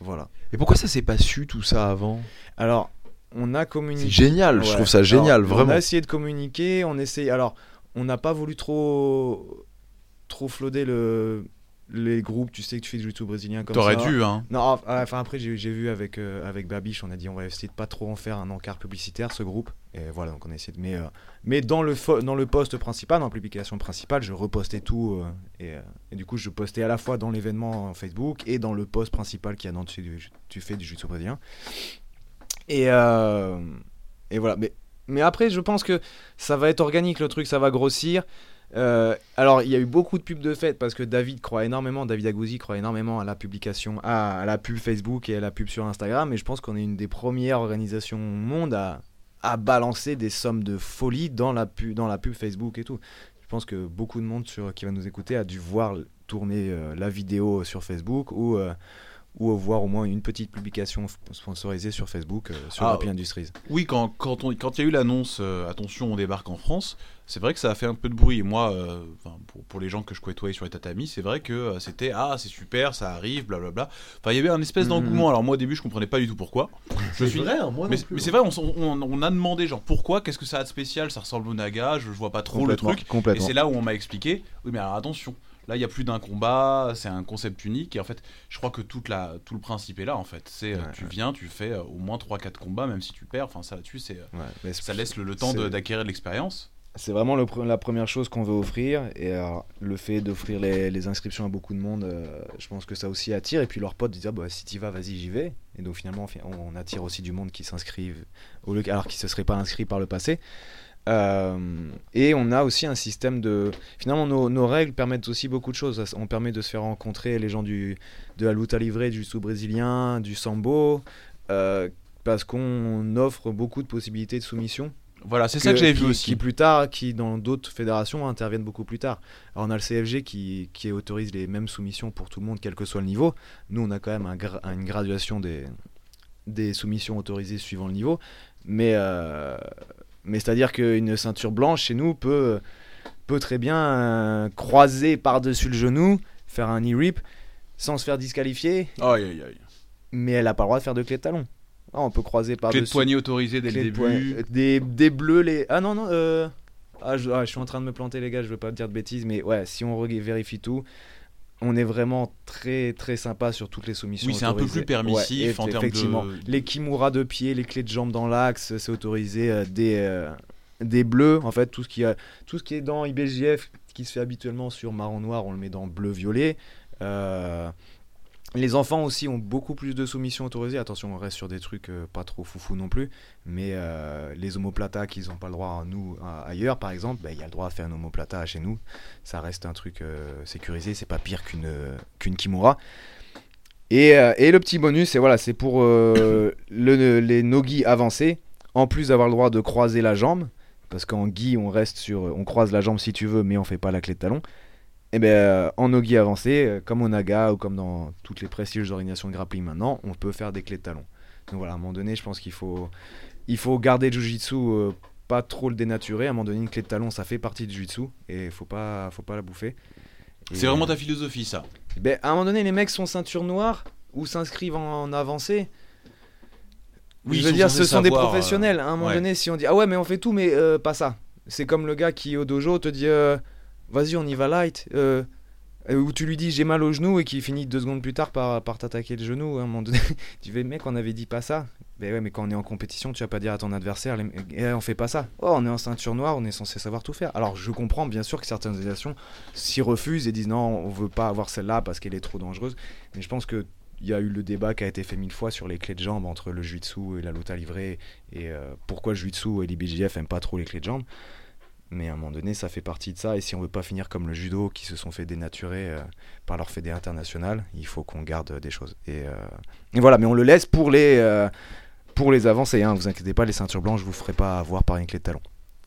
Voilà. et pourquoi ça s'est pas su tout ça avant? Alors, on a communiqué. c'est génial je trouve ça génial Alors, On vraiment a essayé de communiquer, on essaye. Alors, on n'a pas voulu trop trop floder le les groupes. Tu sais que tu fais du jiu brésilien comme T'aurais ça. dû, hein. Non, ah, enfin après j'ai j'ai vu avec euh, avec Babiche, on a dit on va essayer de pas trop en faire un encart publicitaire ce groupe. Et voilà, donc on a essayé de mais euh, mais dans le fo- dans le post principal, dans la publication principale, je repostais tout euh, et, et du coup je postais à la fois dans l'événement Facebook et dans le post principal qui a dans tu, tu fais du jiu brésilien. Et et voilà, mais mais après je pense que ça va être organique le truc, ça va grossir. Euh, alors, il y a eu beaucoup de pubs de fête parce que David croit énormément, David Agouzi croit énormément à la publication, à, la pub Facebook et à la pub sur Instagram. Et je pense qu'on est une des premières organisations au monde à, balancer des sommes de folie dans la, pub, Facebook et tout. Je pense que beaucoup de monde qui va nous écouter a dû voir tourner euh, la vidéo sur Facebook ou, euh, ou voir au moins une petite publication sponsorisée sur Facebook euh, sur Ah, Happy Industries. Oui, quand quand on- quand il y a eu l'annonce, euh, attention, on débarque en France, c'est vrai que ça a fait un peu de bruit. Et moi, euh, pour, pour les gens que je côtoyais sur les tatamis, c'est vrai que euh, c'était ah, c'est super, ça arrive, blablabla. Enfin, il y avait un espèce Mhm. d'engouement. Alors, moi, au début, je comprenais pas du tout pourquoi. Je suis. hein, moi Mais, mais c'est vrai, on, s- on- on a demandé genre pourquoi, qu'est-ce que ça a de spécial, ça ressemble au Naga, je, je vois pas trop le Complètement, truc. Et complètement. c'est là où on m'a expliqué, oui mais alors attention, là il y a plus d'un combat, c'est un concept unique et en fait je crois que toute la, tout le principe est là en fait. C'est euh, Ouais, tu viens, tu fais euh, au moins 3-4 combats même si tu perds, enfin ça là-dessus c'est... euh, Ouais, ça laisse le, le temps d'acquérir de l'expérience. C'est vraiment le la première chose qu'on veut offrir. Et alors, le fait d'offrir les, les inscriptions à beaucoup de monde, euh, je pense que ça aussi attire. Et puis leurs potes disent ah, bah, si tu vas, vas-y, j'y vais. Et donc finalement, on, on attire aussi du monde qui s'inscrivent, au lieu- alors qu'ils ne se seraient pas inscrits par le passé. Euh, et on a aussi un système de. Finalement, nos, nos règles permettent aussi beaucoup de choses. On permet de se faire rencontrer les gens du, de la lutte à livrer, du sous brésilien, du sambo, euh, parce qu'on offre beaucoup de possibilités de soumission Voilà, c'est ça que j'avais vu aussi. Qui plus tard, qui dans d'autres fédérations interviennent beaucoup plus tard. Alors on a le CFG qui, qui autorise les mêmes soumissions pour tout le monde, quel que soit le niveau. Nous, on a quand même un gra- une graduation des, des soumissions autorisées suivant le niveau. Mais, euh, mais c'est-à-dire qu'une ceinture blanche chez nous peut, peut très bien euh, croiser par-dessus le genou, faire un knee rip sans se faire disqualifier, Aïe aïe aïe. mais elle n'a pas le droit de faire de clé de talon. Ah, on peut croiser Clé par-dessus. de poignet autorisée dès le Clé de début. euh, Des, des bleus, les. Ah non, non. Euh... Ah, je, ah, je suis en train de me planter, les gars, je veux pas dire de bêtises, mais ouais, si on vérifie tout, on est vraiment très très sympa sur toutes les soumissions. Oui, c'est un peu plus permissif Ouais, en termes de- effectivement. Les kimura de pied, les clés de jambes dans l'axe, c'est autorisé. euh, des, euh, des bleus, en fait, tout ce, qui a, tout ce qui est dans IBJF, qui se fait habituellement sur marron-noir, on le met dans bleu-violet. Les enfants aussi ont beaucoup plus de soumissions autorisées. Attention, on reste sur des trucs euh, pas trop foufou non plus. Mais euh, les homoplatas qu'ils n'ont pas le droit à nous ailleurs, par exemple, bah, il y a le droit à faire un homoplata chez nous. Ça reste un truc euh, sécurisé. C'est pas pire qu'une qu'une kimura. Et, et le petit bonus, c'est voilà, c'est pour le- les nogi avancés, en plus d'avoir le droit de croiser la jambe, parce qu'en gi on reste sur, on croise la jambe si tu veux, mais on fait pas la clé de talon. Et ben euh, en nogi avancé, euh, comme au naga ou comme dans toutes les prestiges d'organisation de grappling maintenant, on peut faire des clés de talon. Donc voilà, à un moment donné, je pense qu'il faut, il faut garder le jujitsu, euh, pas trop le dénaturer. À un moment donné, une clé de talon, ça fait partie du jujitsu et faut pas, faut pas la bouffer. C'est vraiment ta philosophie, ça? ben, à un moment donné, les mecs sont ceinture noire ou s'inscrivent en, en avancée. Oui, je veux dire, ce sont des professionnels. À un moment ouais. donné, si on dit ah ouais, mais on fait tout, mais euh, pas ça. C'est comme le gars qui au dojo te dit euh, vas-y, on y va light. euh, euh, ou tu lui dis j'ai mal au genou et qui finit deux secondes plus tard par, t'attaquer le genou. À un moment tu fais mec, on avait dit pas ça. Ben ouais, mais quand on est en compétition, tu vas pas dire à ton adversaire les- Eh, on fait pas ça. Oh, on est en ceinture noire, on est censé savoir tout faire. Alors je comprends bien sûr que certaines organisations s'y refusent et disent non, on veut pas avoir celle-là parce qu'elle est trop dangereuse. Mais je pense que il y a eu le débat qui a été fait mille fois sur les clés de jambes entre le jiu-jitsu et la lutte livrée et euh, pourquoi le jiu-jitsu et l'IBJF aiment pas trop les clés de jambes. Mais à un moment donné, ça fait partie de ça. Et si on veut pas finir comme le judo qui se sont fait dénaturer euh, par leur fédé international, il faut qu'on garde des choses. Et, euh, voilà, mais on le laisse pour les, euh, les avancées. Hein. Vous inquiétez pas, les ceintures blanches, je vous ferai pas avoir par une clé de talon.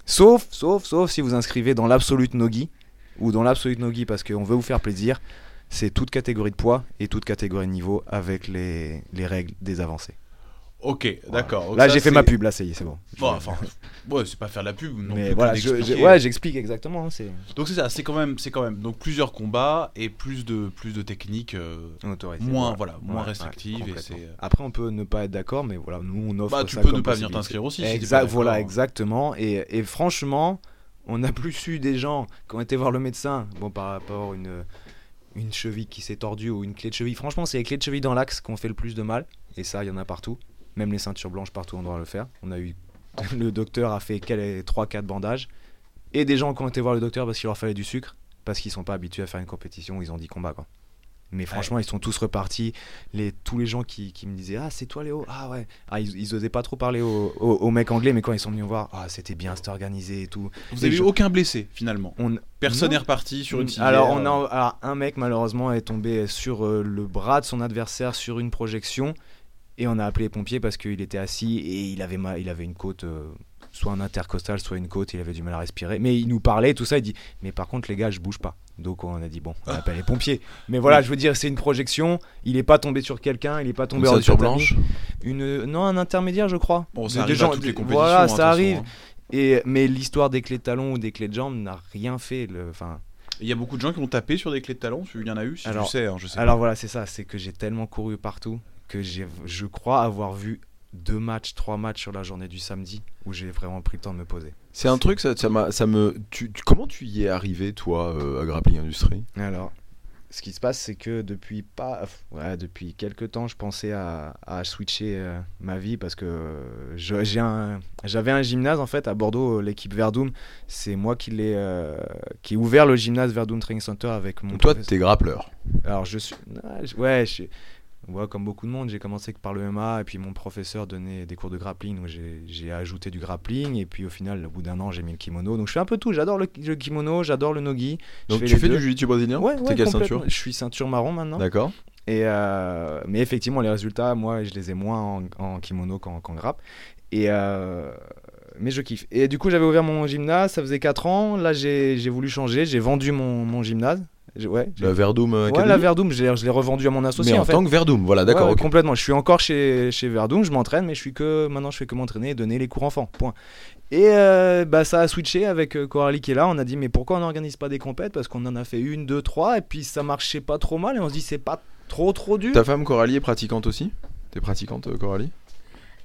Sauf, sauf, sauf si vous inscrivez dans l'absolute nogi ou dans l'absolute nogi parce qu'on veut vous faire plaisir. C'est toute catégorie de poids et toute catégorie de niveau avec les, les règles des avancées. Ok, d'accord. Là, j'ai fait ma pub, là, ça y est, c'est bon. Bon, enfin, ouais, c'est pas faire la pub non mais plus. voilà, je- je- ouais, j'explique exactement. hein, Donc c'est ça, c'est quand même, c'est quand même donc plusieurs combats et plus de plus de techniques euh, moins voilà, moins Ouais, restrictives et euh, Après, on peut ne pas être d'accord, mais voilà, nous on offre. Bah, tu ça peux comme ne pas venir t'inscrire aussi. Exact, voilà, d'accord. exactement. Et, et franchement, on a plus eu des gens qui ont été voir le médecin, bon, par rapport à une, une cheville qui s'est tordue ou une clé de cheville. Franchement, c'est les clés de cheville dans l'axe qui ont fait le plus de mal. Et ça, il y en a partout. Même les ceintures blanches, partout, on doit le faire. On a eu. Le docteur a fait 3-4 bandages. Et des gens qui ont été voir le docteur parce qu'il leur fallait du sucre. Parce qu'ils sont pas habitués à faire une compétition, ils ont dit combat, quoi. Mais franchement, ils sont tous repartis. Les, tous les gens qui, qui me disaient Ah, c'est toi Léo? Ah, ouais. Ah, ils, ils osaient pas trop parler aux, aux- aux mecs anglais, mais quand ils sont venus voir, Ah, c'était bien, c'était organisé et tout. Vous Et avez eu aucun blessé finalement? On, Personne n'est reparti sur une alors, on a, alors, un mec, malheureusement, est tombé sur euh, le bras de son adversaire sur une projection. Et on a appelé les pompiers parce qu'il était assis et il avait, il avait une côte, euh, soit un intercostal, soit une côte, il avait du mal à respirer. Mais il nous parlait, tout ça, il dit Mais par contre, les gars, je bouge pas. Donc on a dit Bon, on appelle les pompiers. Mais voilà, je veux dire, c'est une projection. Il est pas tombé sur quelqu'un, il est pas tombé Une hors tatami. blanche Une, Non, un intermédiaire, je crois. Bon, ça des gens- à toutes les compétitions. Voilà, hein, ça arrive. hein. Et, mais l'histoire des clés de talon ou des clés de jambes n'a rien fait. Le, enfin, Il y a beaucoup de gens qui ont tapé sur des clés de talon. Il y en a eu, si Alors- tu sais, hein, je sais. Alors voilà, c'est ça, c'est que j'ai tellement couru partout que j'ai, je crois avoir vu deux matchs, trois matchs sur la journée du samedi où j'ai vraiment pris le temps de me poser. C'est un truc, ça, ça, ça me. Tu, tu- comment tu y es arrivé, toi, euh, à Grappling Industrie Alors, ce qui se passe, c'est que depuis pas, ouais, depuis quelques temps, je pensais à, à switcher euh, ma vie parce que euh, je- j'ai un, j'avais un gymnase en fait à Bordeaux, euh, l'équipe Verdum. C'est moi qui l'ai, euh, qui ai ouvert le gymnase Verdum Training Center avec mon. Donc, toi, t'es grappleur. Alors je suis, ouais, je suis- ouais, comme beaucoup de monde, j'ai commencé que par le MMA et puis mon professeur donnait des cours de grappling, donc j'ai ajouté du grappling et puis au final, au bout d'un an, j'ai mis le kimono. Donc je fais un peu tout. J'adore le, le kimono, j'adore le nogi. Donc, fais tu fais deux. du jiu-jitsu brésilien Ouais, ouais, quelle ceinture Je suis ceinture marron maintenant. D'accord. Et euh, mais effectivement, les résultats, moi, je les ai moins en, en kimono qu'en qu'en grappe. Et euh, mais je kiffe. Et du coup, j'avais ouvert mon gymnase, ça faisait 4 ans. Là, j'ai j'ai voulu changer, j'ai vendu mon, mon gymnase. J'ai- Ouais, La Verdum ouais, Academy la Verdum, je l'ai revendu à mon associé Mais en, en fait. tant que Verdum, voilà, d'accord. Ouais, complètement. Je suis encore chez, chez Verdun, je m'entraîne, mais je suis que maintenant je fais que m'entraîner et donner les cours enfants. Point. Et euh, bah, ça a switché avec euh, Coralie qui est là. On a dit mais pourquoi on n'organise pas des compètes? Parce qu'on en a fait une, deux, trois, et puis ça marchait pas trop mal. Et on se dit c'est pas trop trop dur. Ta femme Coralie est pratiquante aussi? T'es pratiquante, euh, Coralie?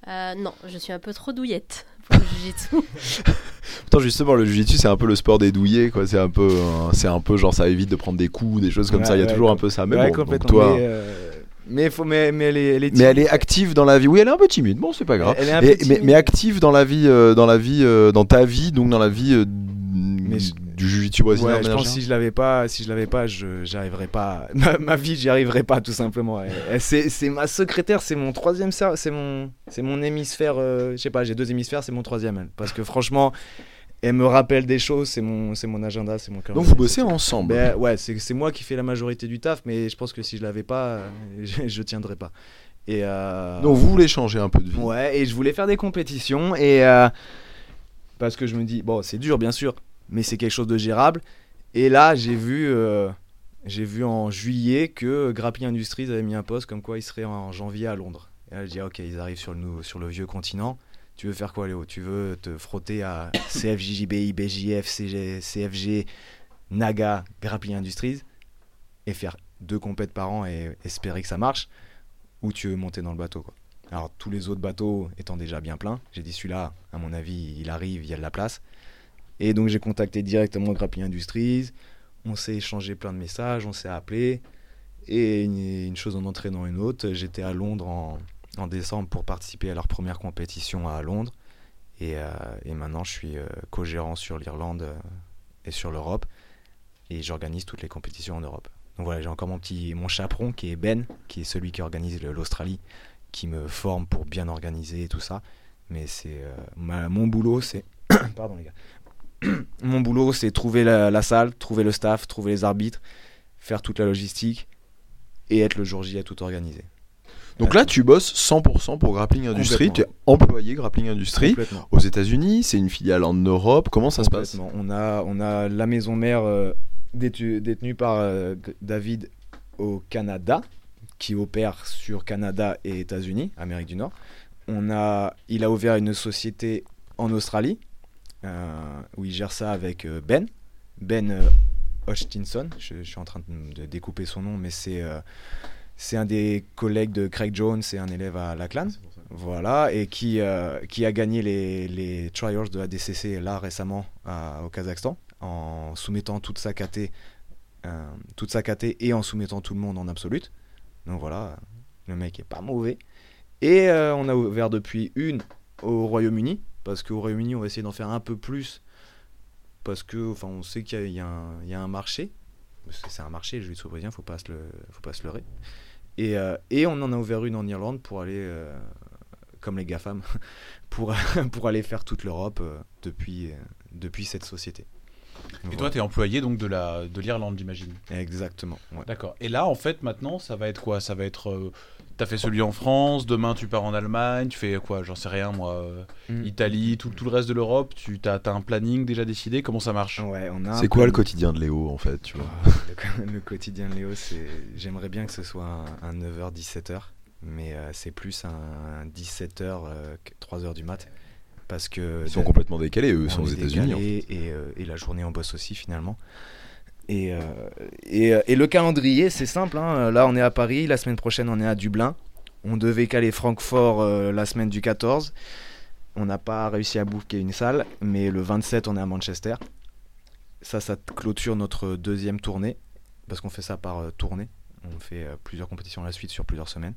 Euh, non, je suis un peu trop douillette pour le. Pourtant, justement, le jiu-jitsu, c'est un peu le sport des douillets, quoi. C'est un peu, euh, c'est un peu genre, ça évite de prendre des coups, des choses comme Ouais, ça. Il y a ouais, toujours un peu ça. Mais bon, donc toi. Mais, euh, mais, faut, mais, mais elle est, elle est Mais elle timide. est active dans la vie. Oui, elle est un peu timide. Bon, c'est pas grave. Elle est un Et- peu mais, active dans la vie, euh, dans la vie, dans ta vie, donc dans la vie du jiu-jitsu brésilien. Ouais, je pense si je l'avais pas, si je l'avais pas, je j'arriverais pas. Ma, ma vie, j'y arriverais pas tout simplement. C'est ma secrétaire, c'est mon troisième, c'est mon, c'est mon hémisphère. euh, je sais pas, j'ai deux hémisphères, c'est mon troisième. elle. Parce que franchement, elle me rappelle des choses, c'est mon, c'est mon agenda, c'est mon cœur. Donc vous bossez ensemble. Ben, ouais, c'est, c'est moi qui fais la majorité du taf, mais je pense que si je l'avais pas, euh, je, je tiendrais pas. Et euh, Donc vous voulez changer un peu de vie. Ouais, et je voulais faire des compétitions et euh, parce que je me dis bon, c'est dur bien sûr, mais c'est quelque chose de gérable. Et là, j'ai vu euh, j'ai vu en juillet que Grappling Industries avait mis un post comme quoi il serait en janvier à Londres. Et là, je dis OK, ils arrivent sur le sur le vieux continent. Tu veux faire quoi Léo? Tu veux te frotter à CFJJBI, BJF, CFG, Naga, Grappling Industries et faire deux compètes par an et espérer que ça marche ou tu veux monter dans le bateau. Alors tous les autres bateaux étant déjà bien pleins, j'ai dit celui-là, à mon avis, il arrive, il y a de la place. Et donc j'ai contacté directement Grappling Industries, on s'est échangé plein de messages, on s'est appelé. Et une, une chose en entraînant une autre, j'étais à Londres en, en décembre pour participer à leur première compétition à Londres. Et, euh, maintenant je suis euh, co-gérant sur l'Irlande euh, et sur l'Europe. Et j'organise toutes les compétitions en Europe. Donc voilà, j'ai encore mon petit mon chaperon qui est Ben, qui est celui qui organise l'Australie qui me forme pour bien organiser et tout ça. Mais c'est mon boulot, c'est pardon les gars. mon boulot, c'est trouver la, la salle, trouver le staff, trouver les arbitres, faire toute la logistique et être le jour J à tout organiser. Donc là, tu bosses 100% pour Grappling Industries. Tu es employé Grappling Industries aux États-Unis. C'est une filiale en Europe. Comment ça se passe? On a, on a la maison mère euh, détenue par euh, David au Canada, qui opère sur Canada et États-Unis, Amérique du Nord. On a, il a ouvert une société en Australie, euh, où il gère ça avec Ben. Ben Hutchinson, je, je suis en train de, de découper son nom, mais c'est euh, c'est un des collègues de Craig Jones et un élève à Lachlan. Voilà, et qui, euh, qui a gagné les, les trials de la DCC là récemment à- au Kazakhstan en soumettant toute sa KT, euh, toute sa KT et en soumettant tout le monde en absolute. Donc voilà, le mec est pas mauvais. Et euh, on a ouvert depuis une au Royaume-Uni, parce qu'au Royaume-Uni on va essayer d'en faire un peu plus, parce que enfin on sait qu'il y, a- il y il y a un marché, c'est un marché, le jiu-jitsu brésilien, faut pas se le, faut pas se leurrer. Et, euh, et on en a ouvert une en Irlande pour aller, euh, comme les GAFAM, pour, pour aller faire toute l'Europe euh, depuis, depuis cette société. Et toi, tu es employé donc de la de l'Irlande, j'imagine. Exactement. ouais. D'accord. Et là, en fait, maintenant, ça va être quoi? Ça va être. euh, T'as fait celui en France, demain tu pars en Allemagne, tu fais quoi? J'en sais rien, moi. euh, Mm. Italie, tout, tout le reste de l'Europe. Tu as, un planning déjà décidé? Comment ça marche? Ouais, C'est quoi le quotidien de Léo en fait tu vois? Le, le quotidien de Léo, c'est. J'aimerais bien que ce soit un, un 9h-17h, mais euh, c'est plus un 17h, 3h du mat. Parce que. Ils sont complètement décalés. Eux on sont aux États-Unis. en fait. décalé Et, euh, et la journée, on bosse aussi finalement. Et, euh, euh, et le calendrier, c'est simple. hein. Là, on est à Paris. La semaine prochaine, on est à Dublin. On devait caler Francfort euh, la semaine du 14. On n'a pas réussi à booker une salle. Mais le 27, on est à Manchester. Ça, ça clôture notre deuxième tournée. Parce qu'on fait ça par tournée. On fait plusieurs compétitions à la suite sur plusieurs semaines.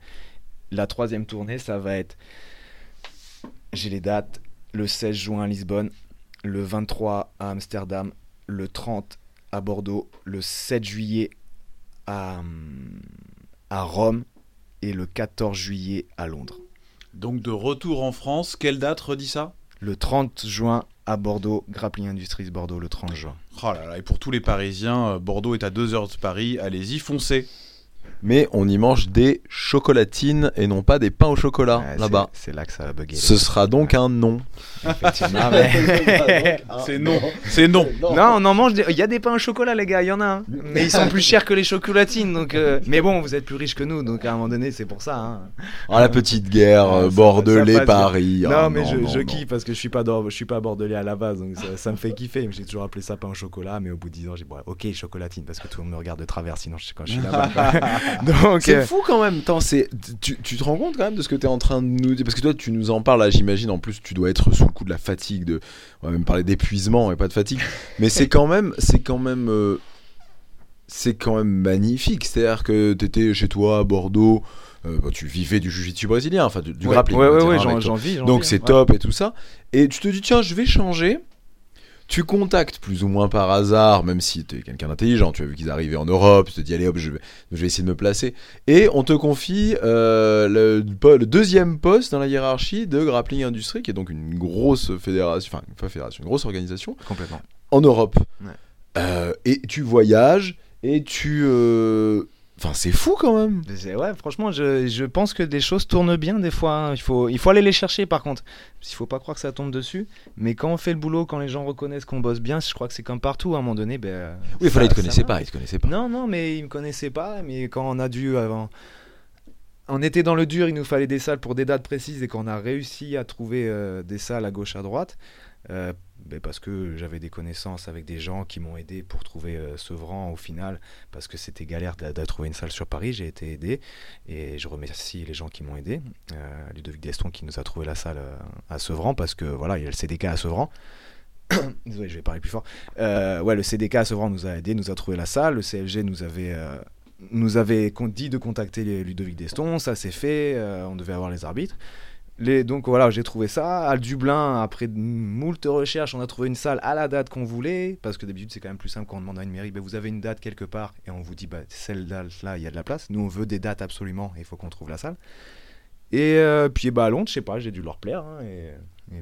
La troisième tournée, ça va être. J'ai les dates. Le 16 juin à Lisbonne. Le 23 à Amsterdam. Le 30 à Bordeaux. Le 7 juillet à, à Rome. Et le 14 juillet à Londres. Donc de retour en France, quelle date redis ça? Le 30 juin à Bordeaux. Grappling Industries Bordeaux le 30 juin. Oh là là, et pour tous les Parisiens, euh, Bordeaux est à 2 heures de Paris, allez-y, foncez Mais on y mange des chocolatines et non pas des pains au chocolat Ouais, là-bas. c'est- C'est là que ça va bugger. Ce sera donc un non. Effectivement, mais- C'est non, c'est non Non, on en mange. des- Il y a des pains au chocolat, les gars, il y en a. hein. Mais ils sont plus chers que les chocolatines. Donc, euh, Mais bon, vous êtes plus riches que nous, donc à un moment donné, c'est pour ça. hein. Ah, la petite guerre, Ah, euh, ça- Bordelais, ça passe. Paris. non, Ah, mais je, je non. kiffe parce que je suis pas je suis pas bordelais à la base, donc ça, ça me fait kiffer. J'ai toujours appelé ça pain au chocolat, mais au bout de 10 ans, j'ai dit, bon, ok, chocolatine, parce que tout le monde me regarde de travers, sinon je, quand je suis là-bas. donc, C'est euh, fou quand même. Tu, tu te rends compte quand même de ce que tu es en train de nous dire? Parce que toi tu nous en parles là, j'imagine en plus tu dois être sous coup de la fatigue de on va même parler d'épuisement et pas de fatigue. Mais c'est quand même c'est quand même euh, c'est quand même magnifique. C'est-à-dire que tu étais chez toi à Bordeaux, euh, bah, tu vivais du jiu-jitsu brésilien, enfin du, du ouais, grappling. ouais, ouais, j'en vis. Donc c'est ouais. top et tout ça. Et tu te dis tiens, je vais changer. Tu contactes plus ou moins par hasard, même si tu es quelqu'un d'intelligent, tu as vu qu'ils arrivaient en Europe, tu te dis allez hop, je vais, je vais essayer de me placer. Et on te confie euh, le, deuxième poste dans la hiérarchie de Grappling Industrie, qui est donc une grosse fédération, enfin pas fédération, une grosse organisation Complètement. en Europe. Ouais. Euh, et tu voyages et tu... euh, Enfin c'est fou quand même. Ouais, franchement, je, je pense que les choses tournent bien des fois. hein. Il, faut, il faut aller les chercher par contre. Il faut pas croire que ça tombe dessus. Mais quand on fait le boulot, quand les gens reconnaissent qu'on bosse bien, je crois que c'est comme partout. À un moment donné, ben, Oui, il ça- te connaissaient pas, ils te connaissaient pas. Non, non, mais ils me connaissaient pas. Mais quand on a dû avant. On était dans le dur, il nous fallait des salles pour des dates précises et qu'on a réussi à trouver euh, des salles à gauche à droite. euh, ben parce que j'avais des connaissances avec des gens qui m'ont aidé pour trouver euh, Sevran au final, parce que c'était galère de, trouver une salle sur Paris, j'ai été aidé et je remercie les gens qui m'ont aidé. Euh, Ludovic Deston qui nous a trouvé la salle euh, à Sevran parce que voilà, il y a le CDK à Sevran. Désolé, je vais parler plus fort. Euh, ouais, le CDK à Sevran nous a aidé, nous a trouvé la salle. Le CFG nous avait, euh, nous avait dit de contacter Ludovic Deston. Ça s'est fait. euh, on devait avoir les arbitres. Donc voilà, j'ai trouvé ça. À Dublin, après de moult recherches, on a trouvé une salle à la date qu'on voulait. Parce que d'habitude, c'est quand même plus simple quand on demande à une mairie ben, vous avez une date quelque part et on vous dit bah, celle-là, il y a de la place. Nous, on veut des dates absolument et il faut qu'on trouve la salle. Et euh, puis bah, à Londres, je sais pas, j'ai dû leur plaire. hein, et,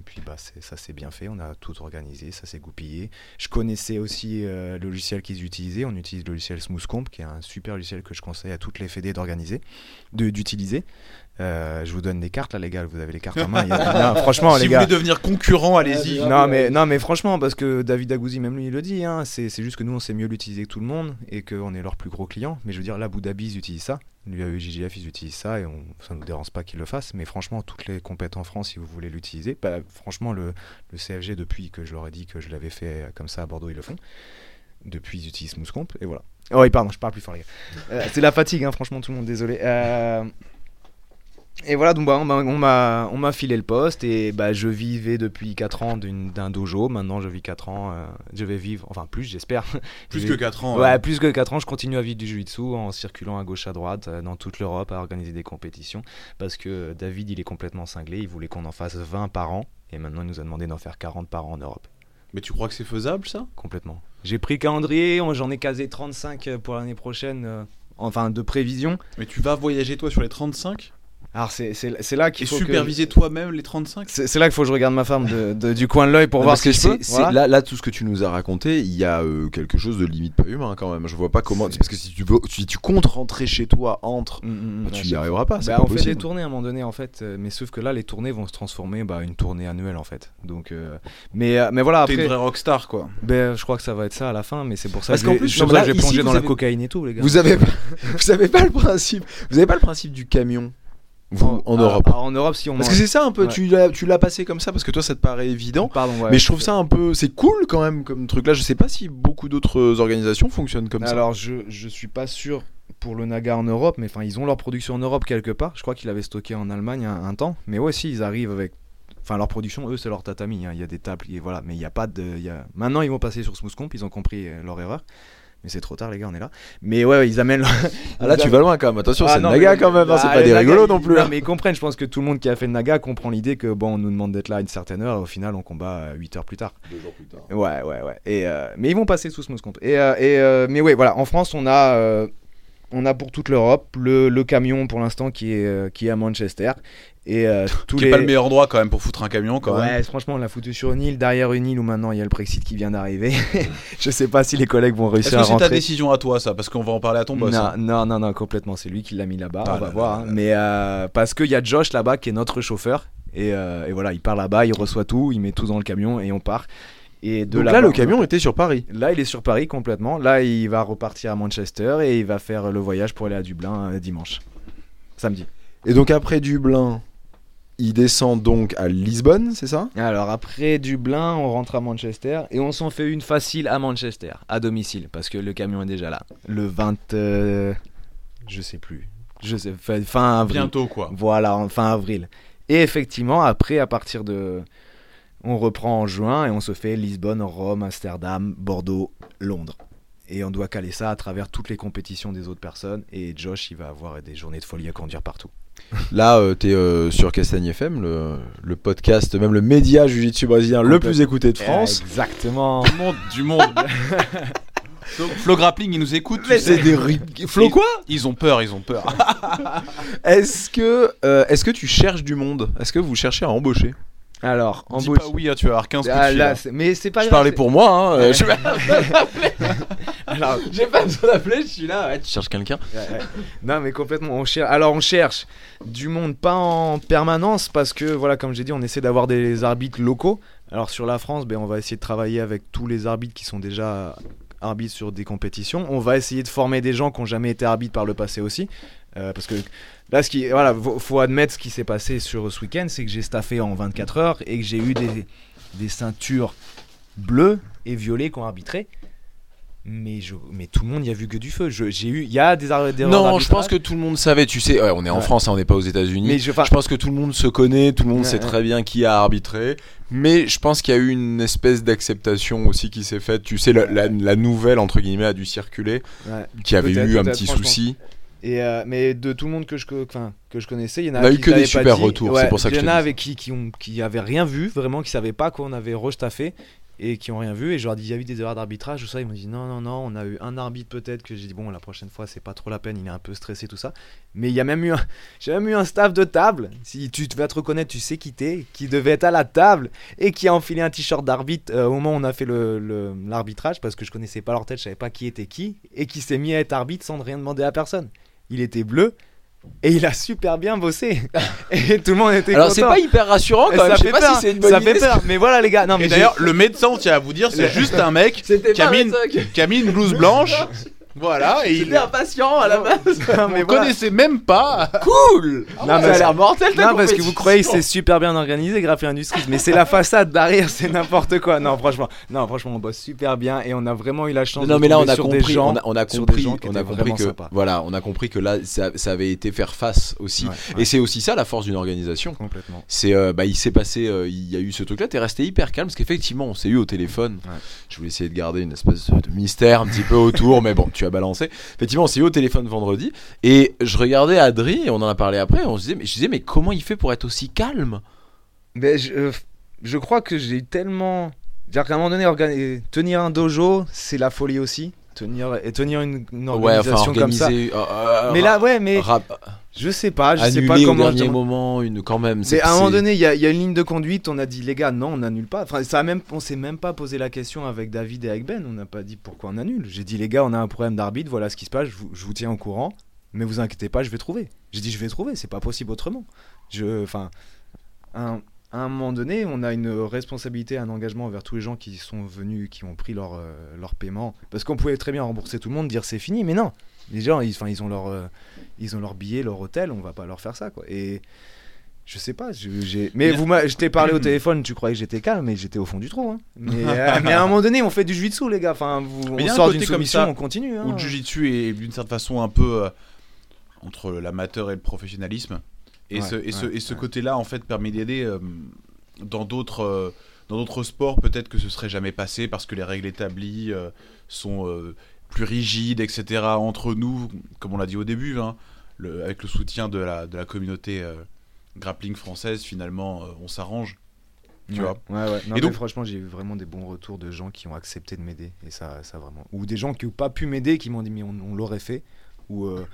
puis bah, ça s'est bien fait. On a tout organisé, ça s'est goupillé. Je connaissais aussi euh, le logiciel qu'ils utilisaient. On utilise le logiciel SmoothComp, qui est un super logiciel que je conseille à toutes les fédés d'organiser, d'utiliser. Euh, je vous donne des cartes là, les gars. Vous avez les cartes en main. A- non, franchement, si les vous gars. voulez devenir concurrent, allez-y. Non mais, non mais franchement parce que David Agouzi même lui il le dit hein, c'est c'est juste que nous on sait mieux l'utiliser que tout le monde et qu'on est leur plus gros client mais je veux dire là Abu Dhabi ils utilisent ça lui JGF ils utilisent ça et on, ça nous dérange pas qu'ils le fassent mais franchement toutes les compètes en France si vous voulez l'utiliser bah, franchement le, le CFG depuis que je leur ai dit que je l'avais fait comme ça à Bordeaux ils le font depuis ils utilisent SmoothComp et voilà oh oui pardon je parle plus fort les gars Euh, c'est la fatigue hein, franchement tout le monde désolé Euh, et voilà, donc bah, on m'a- on filé le poste et bah, je vivais depuis 4 ans d'un dojo. Maintenant, je vis 4 ans. euh, je vais vivre, enfin plus, j'espère. Plus Je que vais- 4 ans. Ouais, euh, plus que 4 ans, je continue à vivre du jiu-jitsu en circulant à gauche à droite euh, dans toute l'Europe à organiser des compétitions parce que David, il est complètement cinglé. Il voulait qu'on en fasse 20 par an et maintenant, il nous a demandé d'en faire 40 par an en Europe. Mais tu crois que c'est faisable ça? Complètement. J'ai pris le calendrier, j'en ai casé 35 pour l'année prochaine, euh, enfin de prévision. Mais tu vas voyager toi sur les 35 Alors, c'est c'est- c'est là et qu'il faut que- superviser toi-même les 35 C'est c'est là qu'il faut que je regarde ma femme de- de- du coin de l'œil pour Non, voir si que je peux. Voilà. là, là, tout ce que tu nous as raconté, il y a euh, quelque chose de limite pas humain quand même. Je vois pas comment. C'est- Parce que si tu, veux, si tu comptes rentrer chez toi entre, Mm, mm, mm, bah, tu y sûr. arriveras pas. C'est Bah, pas on fait des tournées à un moment donné en fait, euh, mais sauf que là les tournées vont se transformer bah, une tournée annuelle en fait. Donc, euh, mais, euh, mais voilà T'es une après, vraie rockstar quoi. ben, je crois que ça va être ça à la fin, mais c'est pour ça Parce que qu'en je vais- que vous dans la avez- cocaïne et tout les gars. Vous avez, vous savez pas le principe. Vous avez pas le principe du camion. Vous, en Europe. ah, en Europe si on Parce que c'est ça un peu. Ouais. Tu l'as, passé comme ça parce que toi ça te paraît évident. Pardon, ouais. mais je trouve ça un peu, c'est cool quand même comme truc là. Je sais pas si beaucoup d'autres organisations fonctionnent comme ça. Alors je je suis pas sûr pour le Naga en Europe, mais enfin ils ont leur production en Europe quelque part. Je crois qu'ils l'avaient stocké en Allemagne un, un temps, mais ouais si ils arrivent avec Enfin, leur production, eux, c'est leur tatami. hein. Il y a des tables, et voilà. Mais il n'y a pas de. il Y a... Maintenant, ils vont passer sur Smooth Comp. Ils ont compris euh, leur erreur. Mais c'est trop tard, les gars, on est là. Mais ouais, ouais, ils amènent. Ah, là tu vas loin quand même. Attention, Ah, c'est naga mais- quand même. hein, c'est Ah, pas les des rigolos non plus. Non, hein. mais ils comprennent. Je pense que tout le monde qui a fait le Naga comprend l'idée que bon, on nous demande d'être là à une certaine heure. Et au final, on combat 8 heures plus tard. Ouais, ouais, ouais. Et, euh, mais ils vont passer sous Smooth Comp. Et, euh, et, euh, mais ouais, voilà. En France, on a, euh, on a pour toute l'Europe le, le camion pour l'instant qui est, euh, qui est à Manchester. Et euh, tous Qui les. est pas le meilleur endroit quand même pour foutre un camion quand ouais, même. franchement, on l'a foutu sur une île, derrière une île où maintenant il y a le Brexit qui vient d'arriver. je sais pas si les collègues vont Est-ce réussir que à c'est ta rentrer. décision à toi ça? Parce qu'on va en parler à ton boss. non, hein. non, non, non, complètement. C'est lui qui l'a mis là-bas. Ah on va là voir. là hein. Mais euh, parce qu'il y a Josh là-bas qui est notre chauffeur. Et, euh, et voilà, il part là-bas, il reçoit tout, il met tout dans le camion et on part. Et de Donc là, le on- camion était sur Paris. Là, il est sur Paris complètement. Là, il va repartir à Manchester et il va faire le voyage pour aller à Dublin euh, dimanche. Samedi. Et donc après Dublin, il descend donc à Lisbonne, c'est ça? Alors après Dublin, on rentre à Manchester et on s'en fait une facile à Manchester, à domicile, parce que le camion est déjà là. Le 20... euh, je sais plus. Je sais, fin, fin avril. Bientôt quoi. Voilà, en fin avril. Et effectivement, après, à partir de... On reprend en juin et on se fait Lisbonne, Rome, Amsterdam, Bordeaux, Londres. Et on doit caler ça à travers toutes les compétitions des autres personnes. Et Josh, il va avoir des journées de folie à conduire partout. Là, euh, t'es euh, sur Castagne FM, le, le podcast, même le média jiu-jitsu brésilien le plus écouté de France. Exactement. Du monde, du monde. Donc, Flo Grappling, ils nous écoutent. tu Mais c'est des ri- Flo quoi? Ils ont peur, ils ont peur. Est-ce que, euh, est-ce que tu cherches du monde? Est-ce que vous cherchez à embaucher? Alors, Dis embauche. pas oui, hein, tu vas avoir 15 coups de Ah, fil, là, hein. c'est- mais c'est pas Je grave. parlais pour moi, hein. euh, Ouais. je- Alors, J'ai pas besoin d'appeler, je suis là. Ouais, tu cherches quelqu'un? Ouais, ouais. Non, mais complètement. On. Alors, on cherche du monde pas en permanence parce que, voilà, comme j'ai dit, on essaie d'avoir des arbitres locaux. Alors, sur la France, ben, on va essayer de travailler avec tous les arbitres qui sont déjà arbitres sur des compétitions. On va essayer de former des gens qui n'ont jamais été arbitres par le passé aussi. Euh, parce que là, ce qui, voilà, faut, admettre ce qui s'est passé sur ce week-end, c'est que j'ai staffé en 24 heures et que j'ai eu des, des ceintures bleues et violets qui ont arbitré. Mais, je, mais tout le monde y a vu que du feu. J'ai eu, il y a des, des erreurs Non, je pense que tout le monde savait. Tu sais, ouais, on est en Ouais. France, hein, on n'est pas aux États-Unis. Mais je, pense que tout le monde se connaît, tout le monde Ouais, sait très bien qui a arbitré. Mais je pense qu'il y a eu une espèce d'acceptation aussi qui s'est faite. Tu sais, la, la- la nouvelle, entre guillemets, a dû circuler, qui avait eu un petit souci. Et euh, mais de tout le monde que je, enfin, que je connaissais, il y en a, On a eu que des super dit. retours, c'est pour ça que Il y en a dis avec qui, qui, ont, qui avaient rien vu, vraiment, qui savaient pas qu'on avait restaffé et qui ont rien vu. Et je leur ai dit, il y a eu des erreurs d'arbitrage, tout ça. Ils m'ont dit, non, non, non, on a eu un arbitre peut-être que j'ai dit, bon, la prochaine fois, c'est pas trop la peine, il est un peu stressé, tout ça. Mais il y a même eu un, j'ai même eu un staff de table. Si tu vas te reconnaître, tu sais qui t'es, qui devait être à la table et qui a enfilé un t-shirt d'arbitre euh, au moment où on a fait le- le- l'arbitrage parce que je connaissais pas leur tête, je savais pas qui était qui et qui s'est mis à être arbitre sans rien demander à personne. Il était bleu et il a super bien bossé et tout le monde était Alors, c'est content. pas hyper rassurant quand même. ça Je sais fait pas peur, si c'est une bonne ça idée. fait peur. Mais voilà les gars, non mais Et j'ai- d'ailleurs, le médecin, on tient à vous dire, c'est juste un mec C'était qui a pas mis un une- médecin qui a mis une blouse blanche. Voilà, et il. C'était un patient à la base. Non, On mais voilà. connaissait même pas. Cool Non, Ça mais a l'air mortel ta Non, parce que vous croyez que c'est super bien organisé, Graphie Industries, mais c'est la façade derrière, c'est n'importe quoi. Non, franchement, non, franchement, on bosse super bien et on a vraiment eu la chance Non de mais là on tomber a sur compris, gens, on a, on a sur compris, des gens qui on a étaient compris vraiment que sympas. voilà, on a compris que là ça, ça avait été faire face aussi. Ouais, Et c'est aussi ça la force d'une organisation. complètement. C'est euh, bah il s'est passé, euh, il y a eu ce truc-là. T'es resté hyper calme parce qu'effectivement on s'est eu au téléphone. Ouais. Je voulais essayer de garder une espèce de mystère un petit peu autour, mais bon tu as balancé. Effectivement on s'est eu au téléphone vendredi et je regardais Adri et on en a parlé après. On se disait mais je disais mais comment il fait pour être aussi calme? Mais je, euh, je crois que j'ai tellement. C'est-à-dire qu'à un moment donné, organi- tenir un dojo, c'est la folie aussi. Tenir, et tenir une, une Ouais enfin organisation comme ça. euh, euh, Mais là, ouais, mais rap- je sais pas, je sais pas au comment. dernier je- moment une quand même. Mais à un moment c'est- donné, il y, a il y a une ligne de conduite. On a dit, les gars, non, on n'annule pas. Enfin, ça a même, on s'est même pas posé la question avec David et avec Ben. On n'a pas dit pourquoi on annule. J'ai dit, les gars, on a un problème d'arbitre. Voilà ce qui se passe. Je vous, je vous tiens au courant. Mais vous inquiétez pas, je vais trouver. J'ai dit, je vais trouver. C'est pas possible autrement. Je, enfin, un- à un moment donné, on a une responsabilité, un engagement envers tous les gens qui sont venus, qui ont pris leur, euh, leur paiement. Parce qu'on pouvait très bien rembourser tout le monde, dire c'est fini, mais non. Les gens, ils, enfin, ils ont leur, euh, ils ont leur billet, leur hôtel, on va pas leur faire ça, quoi. Et je sais pas, j'ai. Mais vous, je t'ai parlé au téléphone, tu croyais que j'étais calme, mais j'étais au fond du trou. Hein. Mais, euh, mais à un moment donné, on fait du jiu-jitsu, les gars. Enfin, vous, on sort d'une comme soumission, ça, on continue. Hein. Où le jujitsu est d'une certaine façon un peu euh, entre l'amateur et le professionnalisme. Et Ouais, ce, et ce, ouais, et ce ouais. côté-là, en fait, permet d'aider euh, dans d'autres. dans d'autres sports, peut-être que ce serait jamais passé parce que les règles établies euh, sont euh, plus rigides, etc. Entre nous, comme on l'a dit au début, hein, le- avec le soutien de la, de la communauté euh, grappling française, finalement, euh, on s'arrange. tu Ouais, vois. Ouais, ouais. Non, Et donc- franchement, j'ai eu vraiment des bons retours de gens qui ont accepté de m'aider. Et ça, ça vraiment. Ou des gens qui n'ont pas pu m'aider, qui m'ont dit, mais on, on l'aurait fait. Ou, euh,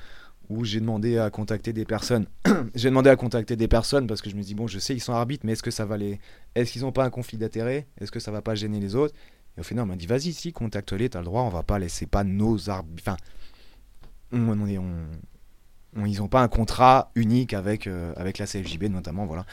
ou j'ai demandé à contacter des personnes. j'ai demandé à contacter des personnes parce que je me dis, bon, je sais, ils sont arbitres, mais est-ce que ça va les. Est-ce qu'ils n'ont pas un conflit d'intérêt Est-ce que ça va pas gêner les autres? Et au final, on m'a dit, vas-y, si, contacte-les, t'as le droit, on va pas laisser pas nos arbitres. Enfin, on, on est- on- on- ils n'ont pas un contrat unique avec, euh, avec la CFJB, notamment, voilà.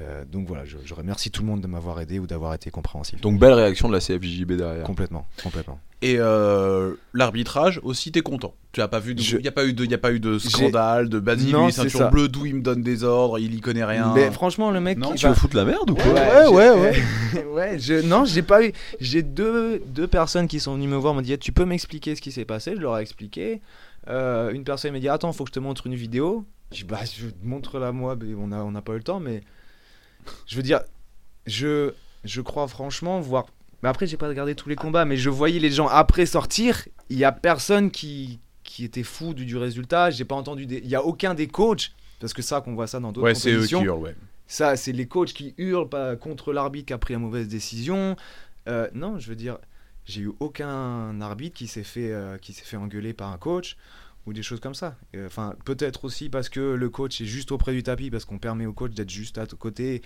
Euh, donc voilà, je, je remercie tout le monde de m'avoir aidé ou d'avoir été compréhensif. Donc belle réaction de la CFJB derrière. complètement, complètement. Et euh, l'arbitrage aussi, t'es content. Tu as pas vu, de- il Je- n'y a pas eu de, il y a pas eu de scandale, de Basile, Non, lui, c'est ceinture ça. bleue, d'où il me donne des ordres, il y connaît rien. Mais franchement, le mec, Non, qui- Tu veux foutre la merde ou quoi Ouais, ouais, ouais. ouais, je, non, j'ai pas eu. J'ai deux, deux personnes qui sont venues me voir, m'ont dit Tu peux m'expliquer ce qui s'est passé Je leur ai expliqué. Euh, une personne m'a dit Attends, faut que je te montre une vidéo. Je dis Bah, je montre la moi, mais on n'a on n'a pas eu le temps, mais. Je veux dire, je, je crois franchement voir. Mais après, j'ai pas regardé tous les combats, mais je voyais les gens après sortir. Il y a personne qui, qui était fou du, du résultat. J'ai pas entendu. des- Il y a aucun des coachs Parce que ça, qu'on voit ça dans d'autres Ouais, c'est eux qui compétitions. hurlent, ouais. Ça, c'est les coachs qui hurlent pas contre l'arbitre qui a pris la mauvaise décision. Euh, non, je veux dire, j'ai eu aucun arbitre qui s'est fait, euh, qui s'est fait engueuler par un coach ou des choses comme ça. Euh, Enfin, peut-être aussi parce que le coach est juste auprès du tapis, parce qu'on permet au coach d'être juste à côté.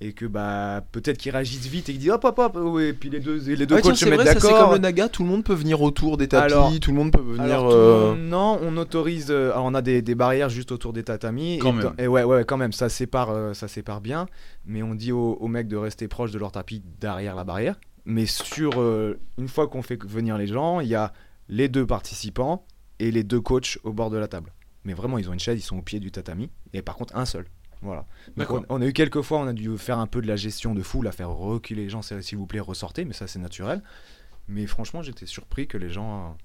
Et que bah peut-être qu'ils réagissent vite et qu'ils disent hop hop hop oui, et puis les deux les deux Ouais, tiens, coachs se mettent ça, c'est d'accord. comme le Naga, tout le monde peut venir autour des tapis, Alors- tout le monde peut venir. Alors, euh, monde- non, on autorise. alors, on a des, des barrières juste autour des tatamis. Quand et, même. et ouais, ouais, quand même, ça sépare, ça sépare bien. Mais on dit aux, aux mecs de rester proches de leur tapis derrière la barrière. Mais sur euh, une fois qu'on fait venir les gens, il y a les deux participants et les deux coachs au bord de la table. Mais vraiment, ils ont une chaise, ils sont au pied du tatami. Et par contre, un seul. Voilà. Donc, on, on a eu quelques fois, on a dû faire un peu de la gestion de foule, à faire reculer les gens, s'il vous plaît, ressortez. Mais ça, c'est naturel. Mais franchement, j'étais surpris que les gens.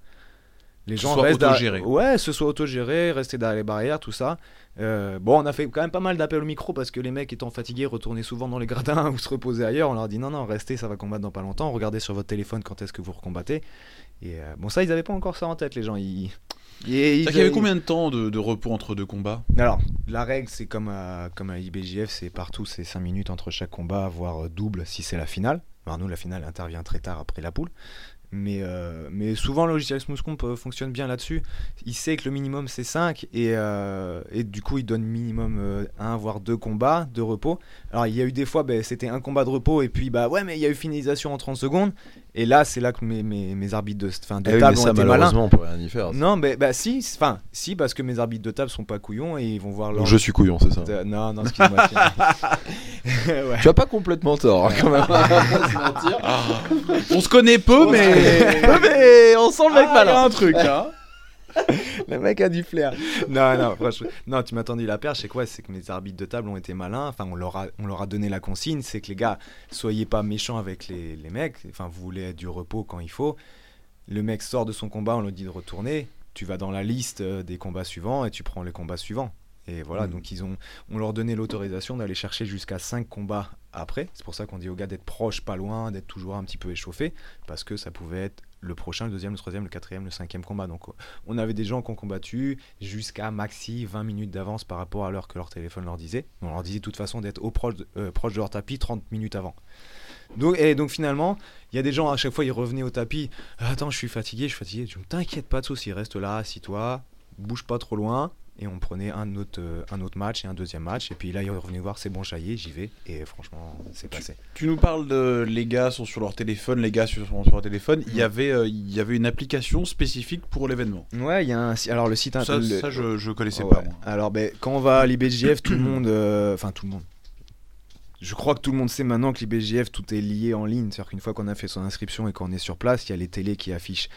Euh, les Ce gens soit restent derrière- autogéré. Ouais, ce soit autogéré, rester derrière les barrières, tout ça. Euh, bon, on a fait quand même pas mal d'appels au micro parce que les mecs étant fatigués retournaient souvent dans les gradins ou se reposaient ailleurs. On leur a dit non, non, restez, ça va combattre dans pas longtemps. Regardez sur votre téléphone quand est-ce que vous recombattez. Et euh, bon, ça, ils avaient pas encore ça en tête, les gens. Ils... Et qu'il y avait combien de temps de, de repos entre deux combats? Alors, la règle, c'est comme à, comme à IBJF, c'est partout, c'est 5 minutes entre chaque combat, voire euh, double si c'est la finale. Alors nous, la finale intervient très tard après la poule. Mais, euh, mais souvent, le logiciel SmoothComp euh, fonctionne bien là-dessus. Il sait que le minimum, c'est 5. Et, euh, et du coup, il donne minimum 1, voire 2 combats de repos. Alors, il y a eu des fois, ben, c'était un combat de repos. Et puis, bah ouais, mais il y a eu finalisation en 30 secondes. Et là, c'est là que mes, mes, mes arbitres de, fin, de eh oui, table mais ont ça, été malins. malheureusement, on peut rien y faire. Non, mais bah si, enfin si parce que mes arbitres de table sont pas couillons et ils vont voir leur. Donc, je suis couillon, c'est ça. Non, non, excuse-moi. ouais. Tu as pas complètement tort, hein, quand même. On se connaît peu, mais. mais on sent le mec Ah, il y a malin. un truc, hein. Le mec a du flair. Non, non, franchement. Non, tu m'as tendu la perche. C'est quoi? C'est que mes arbitres de table ont été malins. Enfin, on leur a, on leur a donné la consigne. C'est que les gars, soyez pas méchants avec les, les mecs. Enfin, vous voulez du repos quand il faut. Le mec sort de son combat, on lui dit de retourner. Tu vas dans la liste euh, des combats suivants et tu prends les combats suivants. Et voilà, Mm. donc ils ont, on leur donnait l'autorisation d'aller chercher jusqu'à 5 combats après. C'est pour ça qu'on dit aux gars d'être proche, pas loin, d'être toujours un petit peu échauffé, parce que ça pouvait être le prochain, le deuxième, le troisième, le quatrième, le cinquième combat. Donc on avait des gens qui ont combattu jusqu'à maxi 20 minutes d'avance par rapport à l'heure que leur téléphone leur disait. On leur disait de toute façon d'être au proche, de- euh, proche de leur tapis 30 minutes avant. Donc, et donc finalement, il y a des gens à chaque fois ils revenaient au tapis. Attends, je suis fatigué, je suis fatigué. Je dis, T'inquiète pas de soucis, reste là, assis-toi, bouge pas trop loin. Et on prenait un autre, euh, un autre match et un deuxième match. Et puis là, ils revenaient voir, c'est bon, est, j'y vais. Et franchement, c'est passé. Tu nous parles de les gars sont sur leur téléphone, les gars sont sur leur téléphone. Il y avait, euh, il y avait une application spécifique pour l'événement. Ouais, il y a un. Alors le site. Ça, le- ça, je, je connaissais pas. Moi. Alors, ben, quand on va à l'IBJF, tout le monde. euh, Enfin, tout le monde. Je crois que tout le monde sait maintenant que l'IBJF, tout est lié en ligne. C'est-à-dire qu'une fois qu'on a fait son inscription et qu'on est sur place, il y a les télés qui affichent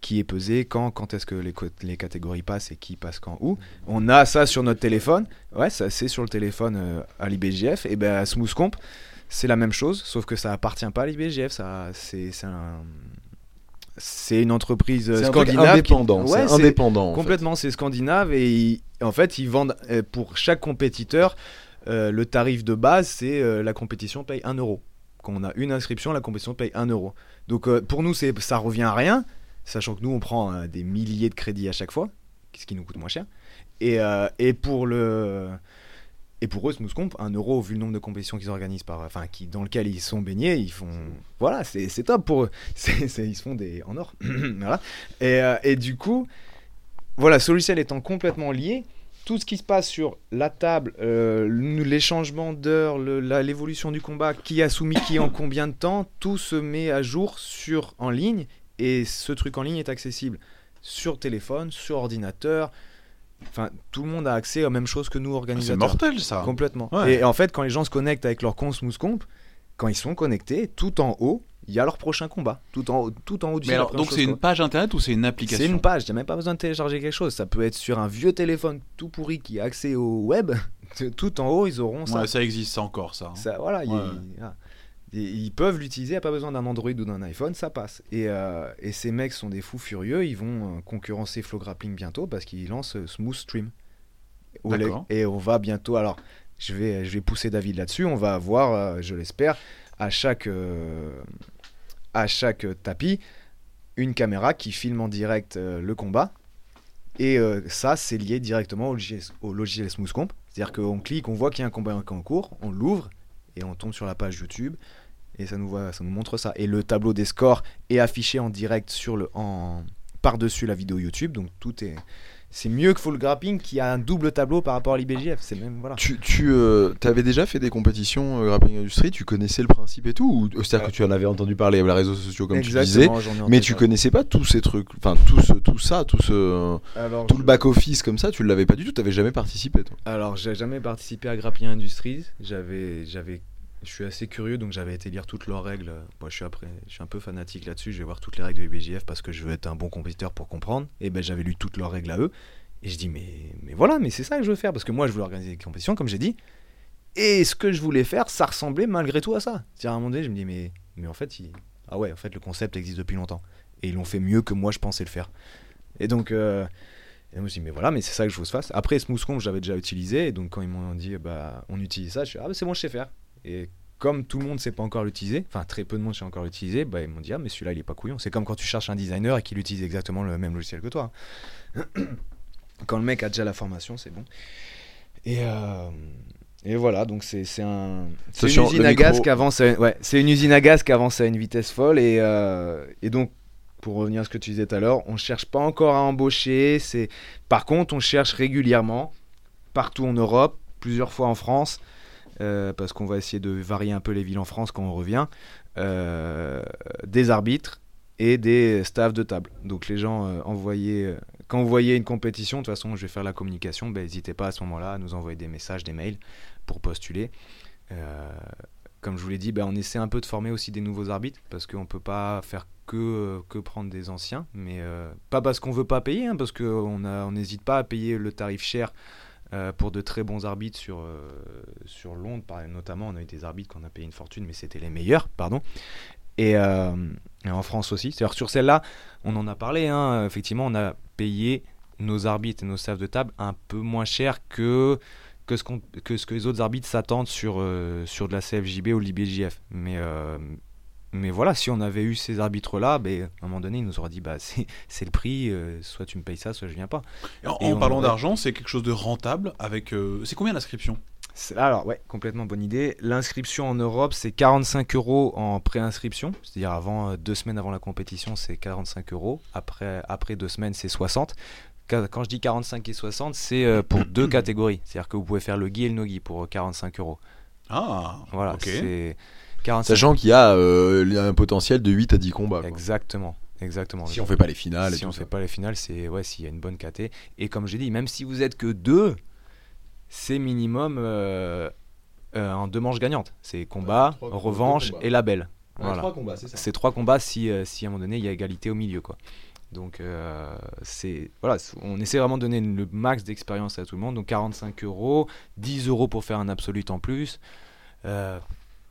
qui est pesé, quand, quand est-ce que les, les catégories passent et qui passe quand où. On a ça sur notre téléphone. Ouais, ça c'est sur le téléphone euh, à l'IBJF. Et ben à Smooth Comp, c'est la même chose, sauf que ça appartient pas à l'IBJF. Ça, c'est un. C'est une entreprise euh, un scandinave. qui- indépendant. Ouais, c'est indépendant. Complètement, c'est scandinave et ils- en fait ils vendent euh, pour chaque compétiteur euh, le tarif de base c'est euh, la compétition paye 1 euro. Quand on a une inscription, la compétition paye 1 euro. Donc euh, pour nous ça revient à rien, sachant que nous on prend euh, des milliers de crédits à chaque fois, ce qui nous coûte moins cher. Et, euh, et pour le et pour eux, Smooth Comp, 1 euro, vu le nombre de compétitions qu'ils organisent, par, enfin, qui, dans lequel ils sont baignés, ils font. Voilà, c'est top pour eux. C'est- ils se font des. en or. voilà. Et, euh, et du coup, voilà, ce logiciel étant complètement lié, tout ce qui se passe sur la table, les changements d'heure, le- la- l'évolution du combat, qui a soumis qui en combien de temps, tout se met à jour sur en ligne et ce truc en ligne est accessible sur téléphone, sur ordinateur. Enfin, tout le monde a accès aux mêmes choses que nous C'est organisateurs. mortel ça. Complètement. Ouais. Et en fait, quand les gens se connectent avec leur compte Smooth Comp, quand ils sont connectés, tout en haut, il y a leur prochain combat. Tout en haut, tout en haut du Mais alors, donc c'est une page internet ou c'est une application C'est une page, il n'y a même pas besoin de télécharger quelque chose. Ça peut être sur un vieux téléphone tout pourri qui a accès au web. Tout en haut, ils auront ça. Ouais, ça existe ça encore ça. hein. Ça, voilà, ah. Et ils peuvent l'utiliser, il n'y a pas besoin d'un Android ou d'un iPhone, ça passe. Et, euh, et ces mecs sont des fous furieux, ils vont euh, concurrencer Flow Grappling bientôt parce qu'ils lancent euh, Smooth Stream. Et on va bientôt, alors je vais, je vais pousser David là-dessus, on va avoir, je l'espère, à chaque, euh, à chaque tapis, une caméra qui filme en direct euh, le combat. Et ça, c'est lié directement au logiciel, au logiciel Smooth Comp. C'est-à-dire qu'on clique, on voit qu'il y a un combat en cours, on l'ouvre et on tombe sur la page YouTube et ça nous, voit, ça nous montre ça. Et le tableau des scores est affiché en direct sur le, en, par-dessus la vidéo YouTube, donc tout est. C'est mieux que Full Grappling qui a un double tableau par rapport à l'IBJF. C'est même voilà. Tu, tu euh, avais déjà fait des compétitions euh, grappling industrie, tu connaissais le principe et tout ou c'est-à-dire que tu en avais entendu parler avec les réseaux sociaux comme tu disais, mais tu connaissais pas tous ces trucs, enfin tout ce, tout ça, tout ce Alors, tout je- le back office comme ça, tu l'avais pas du tout, t'avais jamais participé toi. Alors, j'ai jamais participé à Grappling Industries. J'avais, j'avais, je suis assez curieux, donc j'avais été lire toutes leurs règles. Moi, je suis suis un peu fanatique là-dessus. Je vais voir toutes les règles de l'IBJF parce que je veux être un bon compétiteur pour comprendre. Et ben, j'avais lu toutes leurs règles à eux. Et je dis, mais, mais voilà, mais c'est ça que je veux faire parce que moi, je voulais organiser des compétitions, comme j'ai dit. Et ce que je voulais faire, ça ressemblait malgré tout à ça. C'est-à-dire, à un moment donné, je me dis, mais, mais en fait, ah ouais, en fait, le concept existe depuis longtemps. Et ils l'ont fait mieux que moi, je pensais le faire. Et donc. euh, et je dis, mais voilà, mais c'est ça que je vous fasse. Après, Smooth Comb, j'avais déjà utilisé. Et donc, quand ils m'ont dit, bah, on utilise ça, je suis, ah, bah, c'est bon, je sais faire. Et comme tout le monde ne sait pas encore l'utiliser, enfin, très peu de monde sait encore l'utiliser, bah, ils m'ont dit, ah, mais celui-là, il est pas couillon. C'est comme quand tu cherches un designer et qu'il utilise exactement le même logiciel que toi. quand le mec a déjà la formation, c'est bon. Et, euh, et voilà, donc c'est un, une usine à gaz qui avance, à, ouais, c'est une usine à gaz qui avance à une vitesse folle. Et, euh, et donc, pour revenir à ce que tu disais tout à l'heure, on cherche pas encore à embaucher. C'est par contre, on cherche régulièrement partout en Europe, plusieurs fois en France, euh, parce qu'on va essayer de varier un peu les villes en France quand on revient, euh, des arbitres et des staffs de table. Donc les gens euh, euh, quand vous voyez une compétition, de toute façon, je vais faire la communication, ben, n'hésitez pas à ce moment-là à nous envoyer des messages, des mails pour postuler. Comme je vous l'ai dit, ben, on essaie un peu de former aussi des nouveaux arbitres parce qu'on ne peut pas faire que, que prendre des anciens, mais pas parce qu'on veut pas payer, hein, parce qu'on n'hésite pas à payer le tarif cher euh, pour de très bons arbitres sur, euh, sur Londres, notamment. On a eu des arbitres qu'on a payé une fortune, mais c'était les meilleurs, pardon. Et, euh, en France aussi. C'est-à-dire sur celle-là, on en a parlé, hein, effectivement, on a payé nos arbitres et nos staffs de table un peu moins cher que, que, ce, que que les autres arbitres s'attendent sur, sur de la CFJB ou l'IBJF. Mais, mais voilà, si on avait eu ces arbitres-là, ben, à un moment donné, ils nous auraient dit bah, c'est le prix, euh, soit tu me payes ça, soit je viens pas. Et en Et en on parlant d'argent, c'est quelque chose de rentable avec. euh, C'est combien l'inscription? Alors, ouais, complètement bonne idée. L'inscription en Europe, c'est 45 euros en préinscription, c'est-à-dire avant euh, deux semaines avant la compétition, c'est 45 euros. Après, après deux semaines, c'est 60. Quand je dis 45 et 60, c'est pour deux catégories. C'est-à-dire que vous pouvez faire le gui et le no-gui pour euh, 45 euros. Ah, Voilà, ok. C'est 45 Sachant qu'il y a euh, un potentiel de 8 à 10 combats. quoi. Exactement, exactement. Si on fait pas les finales si on ça. fait pas les finales, c'est ouais, s'il y a une bonne KT. Et comme j'ai dit, même si vous êtes que deux, c'est minimum euh, euh, en deux manches gagnantes. C'est combat, revanche combats. et label. Ouais, voilà. trois combats, c'est ça. C'est trois combats si, euh, si à un moment donné il y a égalité au milieu, quoi. Donc euh, c'est voilà, on essaie vraiment de donner le max d'expérience à tout le monde. Donc 45 euros, 10 euros pour faire un absolute en plus. Euh,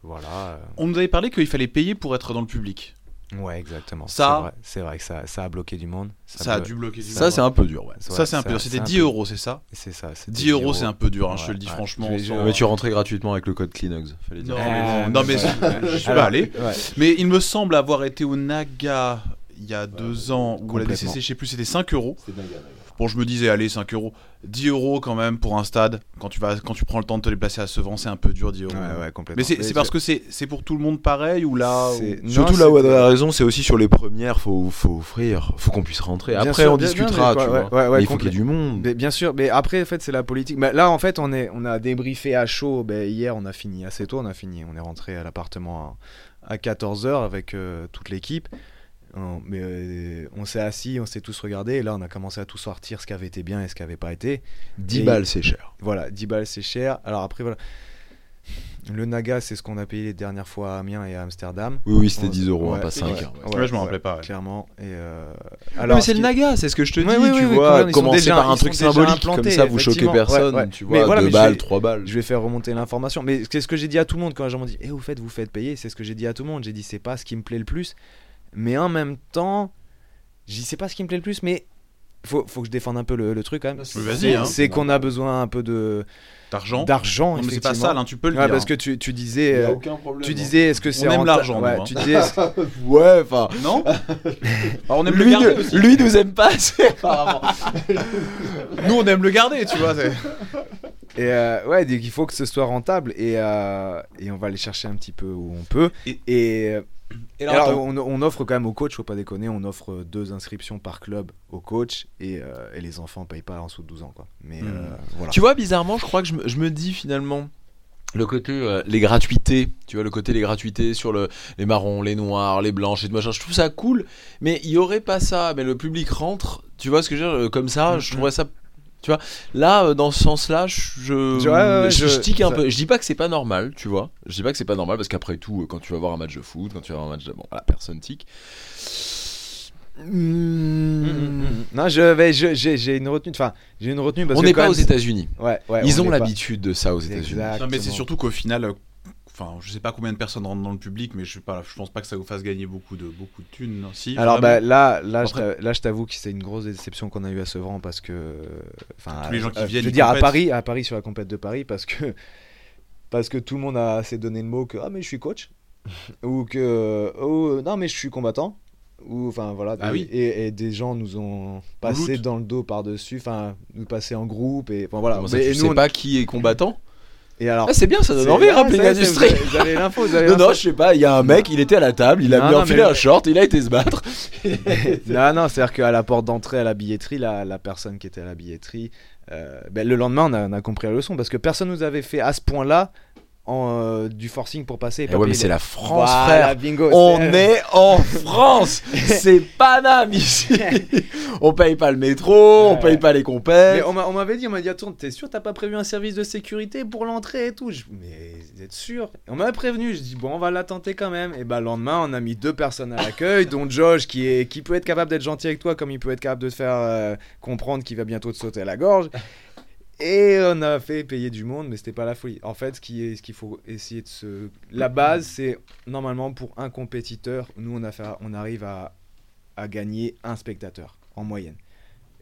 voilà. euh, On nous avait parlé qu'il fallait payer pour être dans le public. Ouais, exactement. Ça- c'est vrai, c'est vrai que ça, ça a bloqué du monde. Ça a dû bloquer du Ça, monde. c'est un peu dur, ouais. Ça, c'est un peu dur. C'était c'est un 10 peu- euros, c'est ça C'est ça. c'était 10 euros, c'est un peu dur, hein, je te le dis ouais. franchement. Sans- Mais tu rentrais gratuitement avec le code Kleenex, fallait dire. Non, Euh, non, mais je suis Alors, pas allé. Mais il me semble avoir été au Naga il y a deux ans, ou à la. DCC, je sais plus, c'était 5 euros. Bon, je me disais, allez, 5 euros. 10 euros quand même pour un stade. Quand tu, vas, quand tu prends le temps de te déplacer à Sevran, c'est un peu dur, 10 euros. Ouais, ouais, complètement. Mais c'est parce que c'est c'est pour tout le monde pareil ou là C'est- ou- Non, Surtout là où elle a raison, c'est aussi sur les premières, faut, faut offrir, faut qu'on puisse rentrer. Bien Après, sûr, on bien- discutera, bien, tu mais vois. quoi, ouais, ouais, Mais il faut qu'il y ait du monde. Mais bien sûr, mais après, en fait, c'est la politique. Mais là, en fait, on, est, on a débriefé à chaud. Ben, hier, on a fini assez tôt. On a fini. On est rentré à l'appartement à, à 14h avec euh, toute l'équipe. On- mais euh, on s'est assis, on s'est tous regardés. Et là, on a commencé à tout sortir ce qui avait été bien et ce qui avait pas été. 10 Et- balles, c'est cher. Voilà, 10 balles, c'est cher. Alors après, voilà. Le Naga, c'est ce qu'on a payé les dernières fois à Amiens et à Amsterdam. Oui, oui, c'était Ouais. 10 euros, hein, Ouais, pas c'est 5. vrai. hein. Ouais, je m'en rappelais pas, ouais. Clairement. Et euh, alors, mais c'est ce le qui- Naga, c'est ce que je te dis, Ouais, ouais, tu ouais, ouais, vois. commencer déjà- par un truc symbolique, comme ça vous choquez personne, Ouais, ouais. tu Mais vois. voilà, 2 mais je balles, vais- 3 balles. Je vais faire remonter l'information. Mais c'est ce que j'ai dit à tout le monde quand les gens m'ont dit Eh, vous faites, vous faites payer. C'est ce que j'ai dit à tout le monde. J'ai dit C'est pas ce qui me plaît le plus. Mais en même temps, dit C'est pas ce qui me plaît le plus, mais faut, faut que je défende un peu le, le truc quand même. Mais vas-y, C'est- hein. C'est qu'on a besoin un peu de d'argent. d'argent. Non, mais c'est pas sale, hein, tu peux le Ouais, dire. parce que tu, tu disais. euh, problème. tu disais, est-ce que c'est On aime renta- l'argent, ouais, nous, hein. tu disais, Ouais, enfin. Non Alors on aime le Lui, garder aussi. lui nous aime pas assez, apparemment. Nous on aime le garder, tu vois. c'est- Et euh, ouais, donc il faut que ce soit rentable et, euh, et on va aller chercher un petit peu où on peut. Et- Et, Et alors, alors, on, on offre quand même au coach, faut pas déconner, on offre deux inscriptions par club au coach et, euh, et les enfants payent pas en dessous de 12 ans. Quoi. Mais Hmm. euh, voilà. Tu vois, bizarrement, je crois que je me, je me dis finalement. Le côté, euh, les gratuités, tu vois, le côté, les gratuités sur le, les marrons, les noirs, les blanches et tout machin, je trouve ça cool, mais il y aurait pas ça, mais le public rentre, tu vois ce que je veux dire, comme ça, je Mhm. trouverais ça, tu vois, là, euh, dans ce sens-là, je, Ouais, ouais, ouais, je, tique un ça- peu, je dis pas que c'est pas normal, tu vois, je dis pas que c'est pas normal, parce qu'après tout, quand tu vas voir un match de foot, quand tu vas voir un match de, bon, voilà, personne tique. Mm, Non, je vais, je- j'ai une retenue. Enfin, j'ai une retenue parce On n'est pas même, aux États-Unis. Ouais, ouais, Ils on ont l'habitude de ça aux États-Unis. Mais c'est surtout qu'au final, enfin, je sais pas combien de personnes rentrent dans le public, mais je, pas, je pense pas que ça vous fasse gagner beaucoup de, beaucoup de thunes. Si, Alors bah, là, là, je Après- t'a- là, je t'avoue que c'est une grosse déception qu'on a eu à Sevran parce que, enfin, Tous les gens qui euh, viennent, je veux dire à. Paris, à Paris sur la compète de Paris parce que parce que tout le monde a s'est donné le mot que ah mais je suis coach ou que oh non mais je suis combattant ou enfin voilà Ah oui. et, et des gens nous ont passé dans le dos par dessus enfin nous passer en groupe et enfin voilà Comment ça, Mais- tu et sais nous, on- pas qui est combattant? Et alors Ah, c'est bien, ça donne envie, Rappling ça y est, c'est- Industrie. vous avez l'info vous avez Non, non, je sais pas, il y a un mec, il était à la table, il a Non, mis non, enfilé mais- un short, il a été se battre. non, non, c'est-à-dire qu'à la porte d'entrée à la billetterie, la, la personne qui était à la billetterie, euh, ben, le lendemain, on a, on a compris la leçon parce que personne nous avait fait à ce point-là en, euh, du forcing pour passer. et Eh pas ouais, mais c'est la France, Voilà, frère. bingo. On est en France, c'est Paname ici. On paye pas le métro, on Ouais. paye pas les compètes. on m'a- on m'avait dit, on m'a dit, attends, t'es sûr, t'as pas prévu un service de sécurité pour l'entrée et tout? Je- Mais vous êtes sûr? Et On m'avait prévenu, je dis, bon, on va la tenter quand même. Et bah, le lendemain, on a mis deux personnes à l'accueil, dont Josh, qui, est, qui peut être capable d'être gentil avec toi, comme il peut être capable de te faire euh, comprendre qu'il va bientôt te sauter à la gorge. Et on a fait payer du monde, mais c'était pas la folie. En fait, ce qui est, ce qu'il faut essayer de se. La base, c'est normalement pour un compétiteur, nous on, a fait, on arrive à, à gagner un spectateur en moyenne.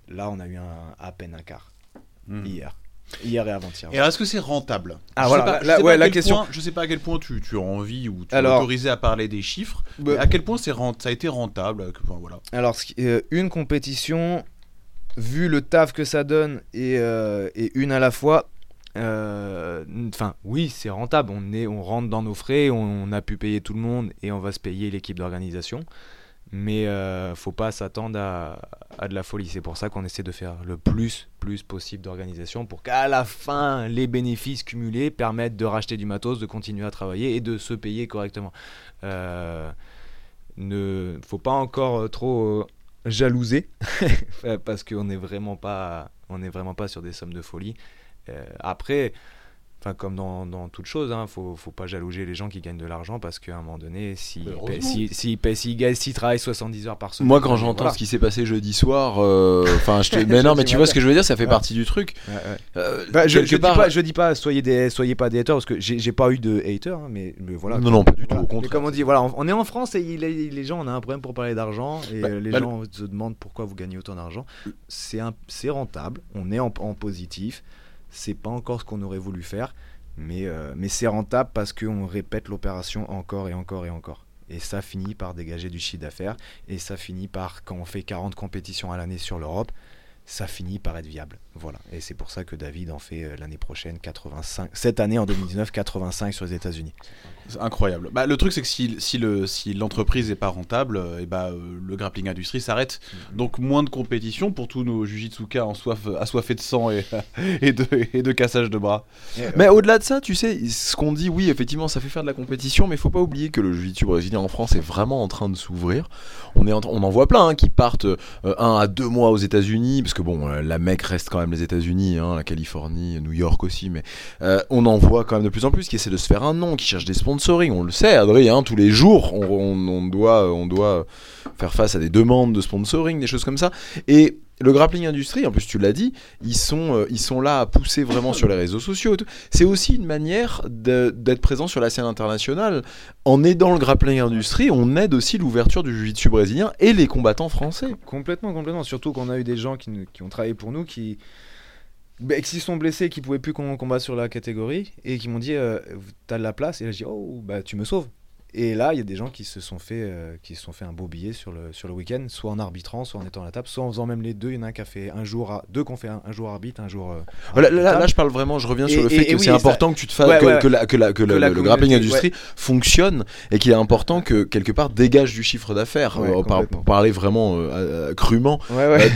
Là, on a eu un, à peine un quart Hmm. hier. Hier et avant-hier. Et est-ce que c'est rentable? Ah, Je voilà, pas- ouais, la quel question- point- je sais pas à quel point tu, tu as envie ou tu es autorisé à parler des chiffres. Bah, mais à quel point c'est ça a été rentable voilà. Alors, euh, une compétition, vu le taf que ça donne et, euh, une à la fois, euh, enfin, oui, c'est rentable. On, est, on rentre dans nos frais, on, a pu payer tout le monde et on va se payer l'équipe d'organisation. Mais euh, faut pas s'attendre à, de la folie. C'est pour ça qu'on essaie de faire le plus, plus possible d'organisation pour qu'à la fin, les bénéfices cumulés permettent de racheter du matos, de continuer à travailler et de se payer correctement. Euh, ne faut pas encore trop jalouser parce qu'on n'est vraiment pas on n'est vraiment pas sur des sommes de folie. Euh, après enfin comme dans, dans toute chose hein, faut faut pas jalouser les gens qui gagnent de l'argent parce qu'à un moment donné s'ils gagnent- s'ils travaillent 70 heures par semaine Moi, quand j'entends voilà. ce qui s'est passé jeudi soir, euh, je te... mais non, mais tu vois ce que je veux dire, ça fait Ouais. partie du truc. Ouais, ouais. Euh, Bah, je, je dis part- pas, je dis pas soyez des soyez pas des haters parce que j'ai pas eu de haters hein, mais, mais voilà Non, non, pas du tout, Voilà. au Mais contraire. comme on dit, voilà, on, on est en France et il les gens, on a un problème pour parler d'argent et Bah, les bah, gens se demandent pourquoi vous gagnez autant d'argent. C'est rentable, on est en, en positif. C'est pas encore ce qu'on aurait voulu faire, mais, euh, mais c'est rentable parce qu'on répète l'opération encore et encore et encore. Et ça finit par dégager du chiffre d'affaires et ça finit par, quand on fait 40 compétitions à l'année sur l'Europe, ça finit par être viable. Voilà. Et c'est pour ça que David en fait euh, l'année prochaine 85, cette année en 2019, 85 sur les États-Unis. C'est incroyable. Bah, le truc, c'est que si, si le- si l'entreprise n'est pas rentable, euh, et bah, euh, le grappling industrie s'arrête. Donc, moins de compétition pour tous nos jujitsuka en soif, assoiffés de sang et, et, de, et de cassage de bras. Mais au-delà de ça, tu sais, ce qu'on dit, oui, effectivement, ça fait faire de la compétition, mais il faut pas oublier que le jiu-jitsu brésilien en France est vraiment en train de s'ouvrir. On, est en, on en voit plein hein, qui partent euh, un à deux mois aux États-Unis, parce que bon, euh, la Mecque reste quand même les États-Unis, hein, la Californie, New York aussi, mais euh, on en voit quand même de plus en plus qui essaient de se faire un nom, qui cherchent des sponsoring. On le sait, Adrien, hein, tous les jours, on, on- on doit, on doit faire face à des demandes de sponsoring, des choses comme ça. Et le grappling industrie, en plus tu l'as dit, ils sont, euh, ils sont là à pousser vraiment sur les réseaux sociaux. C'est aussi une manière d'être présent sur la scène internationale. En aidant le grappling industrie, on aide aussi l'ouverture du jiu-jitsu brésilien et les combattants français. Complètement, complètement. Surtout qu'on a eu des gens qui, qui ont travaillé pour nous qui, bah, sont blessés, qui pouvaient plus qu'on sur la catégorie et qui m'ont dit euh, T'as de la place? Et là, je dis Oh, bah tu me sauves. Et là, il y a des gens qui se sont fait, euh, qui se sont fait un beau billet sur le, sur le week-end, soit en arbitrant, soit en étant à la table, soit en faisant même les deux. Il y en a un qui a fait un jour, à- deux qui ont fait un, un jour arbitre, un jour. euh, là, là, je parle vraiment, je reviens sur Et- le fait et- que c'est important que tu te fasses, Ouais, que, ouais. que la, que la- que le, grappling industrie fonctionne et qu'il est important que quelque part dégage du chiffre d'affaires. Euh, par- pour parler vraiment euh, crûment,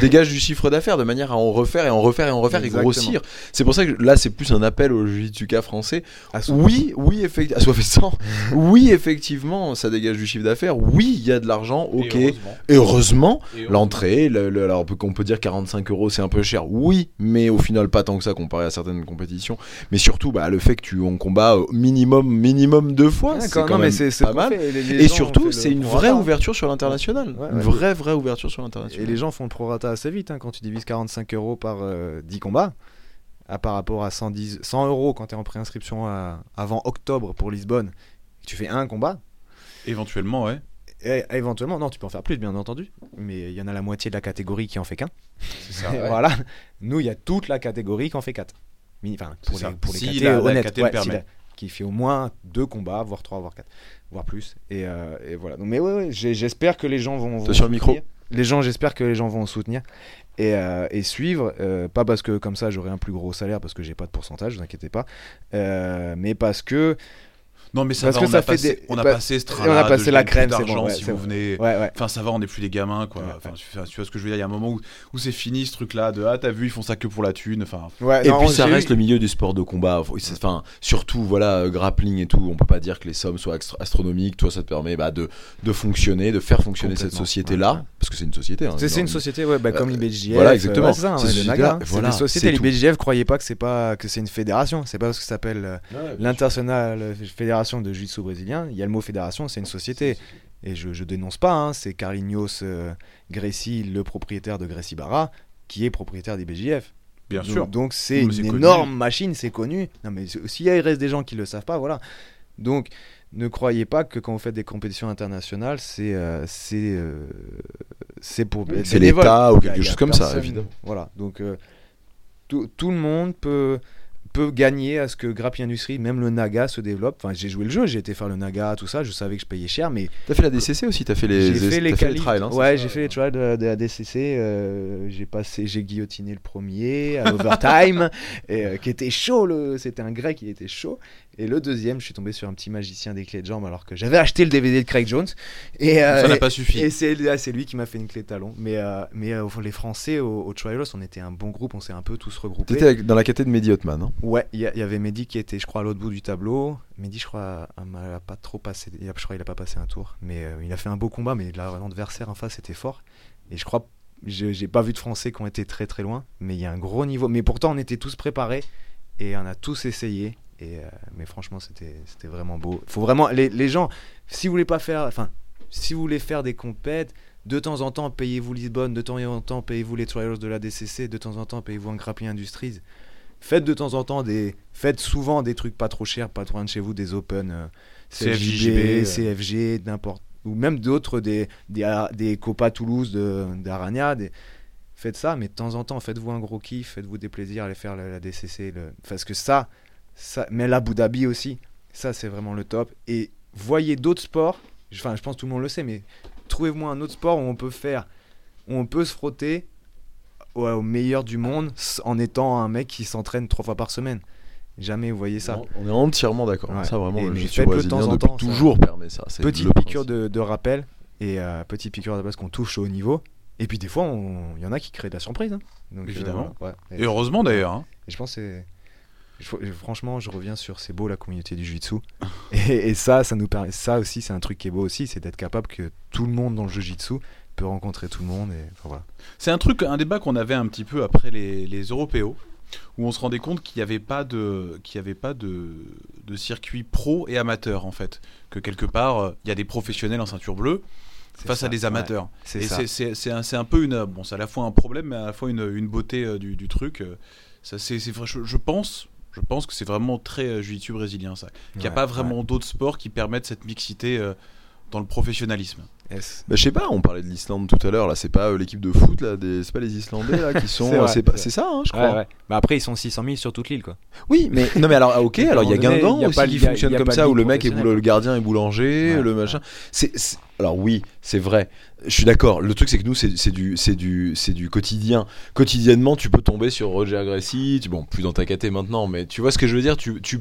dégage du chiffre d'affaires de manière à en refaire et en refaire et en refaire Exactement. et grossir. C'est pour ça que là, c'est plus un appel au Jiu-Jitsuka français. À Oui, oui, effectivement, oui, effectivement, ça dégage du chiffre d'affaires. Oui, il y a de l'argent, ok. Et Et heureusement. heureusement, Et heureusement. l'entrée, le- le- alors on peut, dire 45 euros, c'est un peu cher. Oui, mais au final, pas tant que ça comparé à certaines compétitions. Mais surtout, bah, le fait que tu en combats au minimum, minimum deux fois, Ouais, c'est quand- non, même pas mal. qu'on fait. Les- les Et surtout, c'est une vraie hein. ouverture sur l'international. Ouais, une vraie, vraie ouverture sur Et l'international. les gens font le prorata assez vite hein, quand tu divises 45 euros par euh, 10 combats. À par rapport à 110, 100 euros quand tu es en préinscription à- avant octobre pour Lisbonne, tu fais un combat. Éventuellement, ouais. Et, éventuellement, non, tu peux en faire plus, bien entendu. Mais il y en a la moitié de la catégorie qui en fait qu'un. ça, ouais. Voilà. Nous, il y a toute la catégorie qui en fait 4. Enfin, pour les, pour les Si catés la- la honnêtes, ouais, si la- qui fait au moins deux combats, voire trois, voire quatre, voire plus. Et, euh, et voilà. Donc, mais ouais, ouais, j'espère que les gens vont. vont sur le micro. Les gens, j'espère que les gens vont soutenir et, euh, et suivre. euh, pas parce que comme ça j'aurai un plus gros salaire parce que j'ai pas de pourcentage, vous inquiétez pas. euh, mais parce que Non, mais ça Parce va, que on, ça a fait passé, des- on a bah, passé ce train on a passé la crème, c'est bon, ouais, si vous bon. venez. ouais, ouais. Enfin, ça va, on n'est plus des gamins, quoi. Ouais, Enfin, tu, enfin, tu vois ce que je veux dire? Il y a un moment où, où c'est fini ce truc-là de Ah, t'as vu, ils font ça que pour la thune. Enfin, Ouais, Et non, puis ça reste eu- le milieu du sport de combat. Enfin, surtout voilà, euh, grappling et tout. On peut pas dire que les sommes soient astronomiques. Toi, ça te permet bah, de, de fonctionner, de faire fonctionner cette société-là, ouais. parce que c'est une société. hein, C'est une société, ouais, bah, comme Euh, l'IBJF. voilà, euh, exactement. c'est c'est tout. L'IBJF, croyez pas que c'est pas que c'est une fédération. C'est pas parce que ça s'appelle euh, l'internationale fédération de jiu-jitsu brésilien. Il y a le mot fédération, c'est une société. Et je, je dénonce pas. hein, c'est Carlinhos euh, Gracie, le propriétaire de Gracie Barra, qui est propriétaire d'IBJF. bien Donc- sûr. Donc c'est une connu. énorme machine, c'est connu. Non mais s'il y a- il reste des gens qui le savent pas, voilà. Donc ne croyez pas que quand vous faites des compétitions internationales, c'est euh, c'est euh, c'est pour C'est l'État ou quelque chose comme ça, évidemment. Voilà. Donc euh, tout, tout le monde peut peut gagner à ce que Grappling Industries, même le Naga se développe. Enfin, j'ai joué le jeu, j'ai été faire le Naga, tout ça, je savais que je payais cher, mais T'as fait la DCC aussi, t'as fait les, j'ai fait les, fait trials. hein, ouais, j'ai fait les trials de, de la DCC. euh, j'ai passé, j'ai guillotiné le premier à l'overtime, et euh, qui était chaud. Le, c'était un grec, il était chaud. Et le deuxième, je suis tombé sur un petit magicien des clés de jambes alors que j'avais acheté le DVD de Craig Jones. Et euh, ça n'a et- pas suffi. et c'est ah, c'est lui qui m'a fait une clé de talon. Mais, euh, mais euh, les Français au, au Trials, on était un bon groupe, on s'est un peu tous regroupés. T'étais dans la caté de Mehdi Hotman. hein. Ouais, il y, avait Mehdi qui était, je crois, à l'autre bout du tableau. Mehdi, je crois, a, a- a pas trop passé. Je crois qu'il a pas passé un tour. Mais euh, il a fait un beau combat, mais l'adversaire en face était fort. Et je crois, je- j'ai pas vu de Français qui ont été très très loin. Mais il y a un gros niveau. Mais pourtant, on était tous préparés et on a tous essayé. Et, euh, mais franchement, c'était vraiment beau. Faut vraiment. Les, les gens, si vous voulez pas faire. Enfin, si vous voulez faire des compètes. De temps en temps, payez-vous Lisbonne, de temps en temps, payez-vous les Trials de la DCC, de temps en temps, payez-vous un Grappling Industries faites de temps en temps des faites souvent des trucs pas trop chers pas trop loin de chez vous des open euh, CFJB, CFG n'importe ou même d'autres des des, des Copa Toulouse de d'Arania des faites ça mais de temps en temps faites-vous un gros kiff faites-vous des plaisirs allez faire la, la DCC le... parce que ça ça mais l'Abu Dhabi aussi ça c'est vraiment le top et voyez d'autres sports enfin je pense que tout le monde le sait mais trouvez-moi un autre sport où on peut faire où on peut se frotter au, au meilleur du monde en étant un mec qui s'entraîne trois fois par semaine. Jamais vous voyez ça. On est entièrement d'accord. Ouais. Ça, vraiment, Et jiu-jitsu faites-le de temps en temps, ça. toujours permet ça. C'est Petite piqûre de, de rappel et euh, petite piqûre de parce qu'on touche au haut niveau. Et puis des fois, il y en a qui créent de la surprise. hein. Donc, euh, Évidemment. voilà, ouais. Et heureusement d'ailleurs. hein. Et je pense que c'est. Je- franchement, je reviens sur c'est beau la communauté du jiu-jitsu. et, et ça, ça nous permet. Ça aussi, c'est un truc qui est beau aussi, c'est d'être capable que tout le monde dans le jiu-jitsu peut rencontrer tout le monde. Et enfin, voilà. C'est un truc, un débat qu'on avait un petit peu après les, les Européos, où on se rendait compte qu'il n'y avait pas de, qu'il y avait pas de, de circuit pro et amateur en fait, que quelque part euh, il y a des professionnels en ceinture bleue face ça, à des ouais. amateurs. C'est et c'est- un, c'est un peu une, bon, c'est à la fois un problème, mais à la fois une, une beauté euh, du, du truc. euh, Ça, c'est, je, je pense. Je pense que c'est vraiment très euh, jiu-jitsu brésilien ça. Qu'il n'y a Ouais, pas ouais. vraiment d'autres sports qui permettent cette mixité euh, dans le professionnalisme. S. Bah, je sais pas, on parlait de l'Islande tout à l'heure, là, c'est pas euh, l'équipe de foot, là, des... c'est pas les Islandais, là, qui sont. C'est euh, pas- ça, hein, je crois. Ouais, ouais. Bah après, ils sont 600 000 sur toute l'île, quoi. Oui, mais non, mais alors, ah, ok, alors il y a Guingamp aussi qui fonctionne comme ça, où le mec est le gardien est boulanger, Ouais, le machin. C'est, alors oui, c'est vrai. Je suis d'accord. Le truc, c'est que nous, c'est, c'est du, c'est du, c'est du quotidien. Quotidiennement, tu peux tomber sur Roger Agressi, tu- bon, plus dans ta caté maintenant, mais tu vois ce que je veux dire? Tu, tu,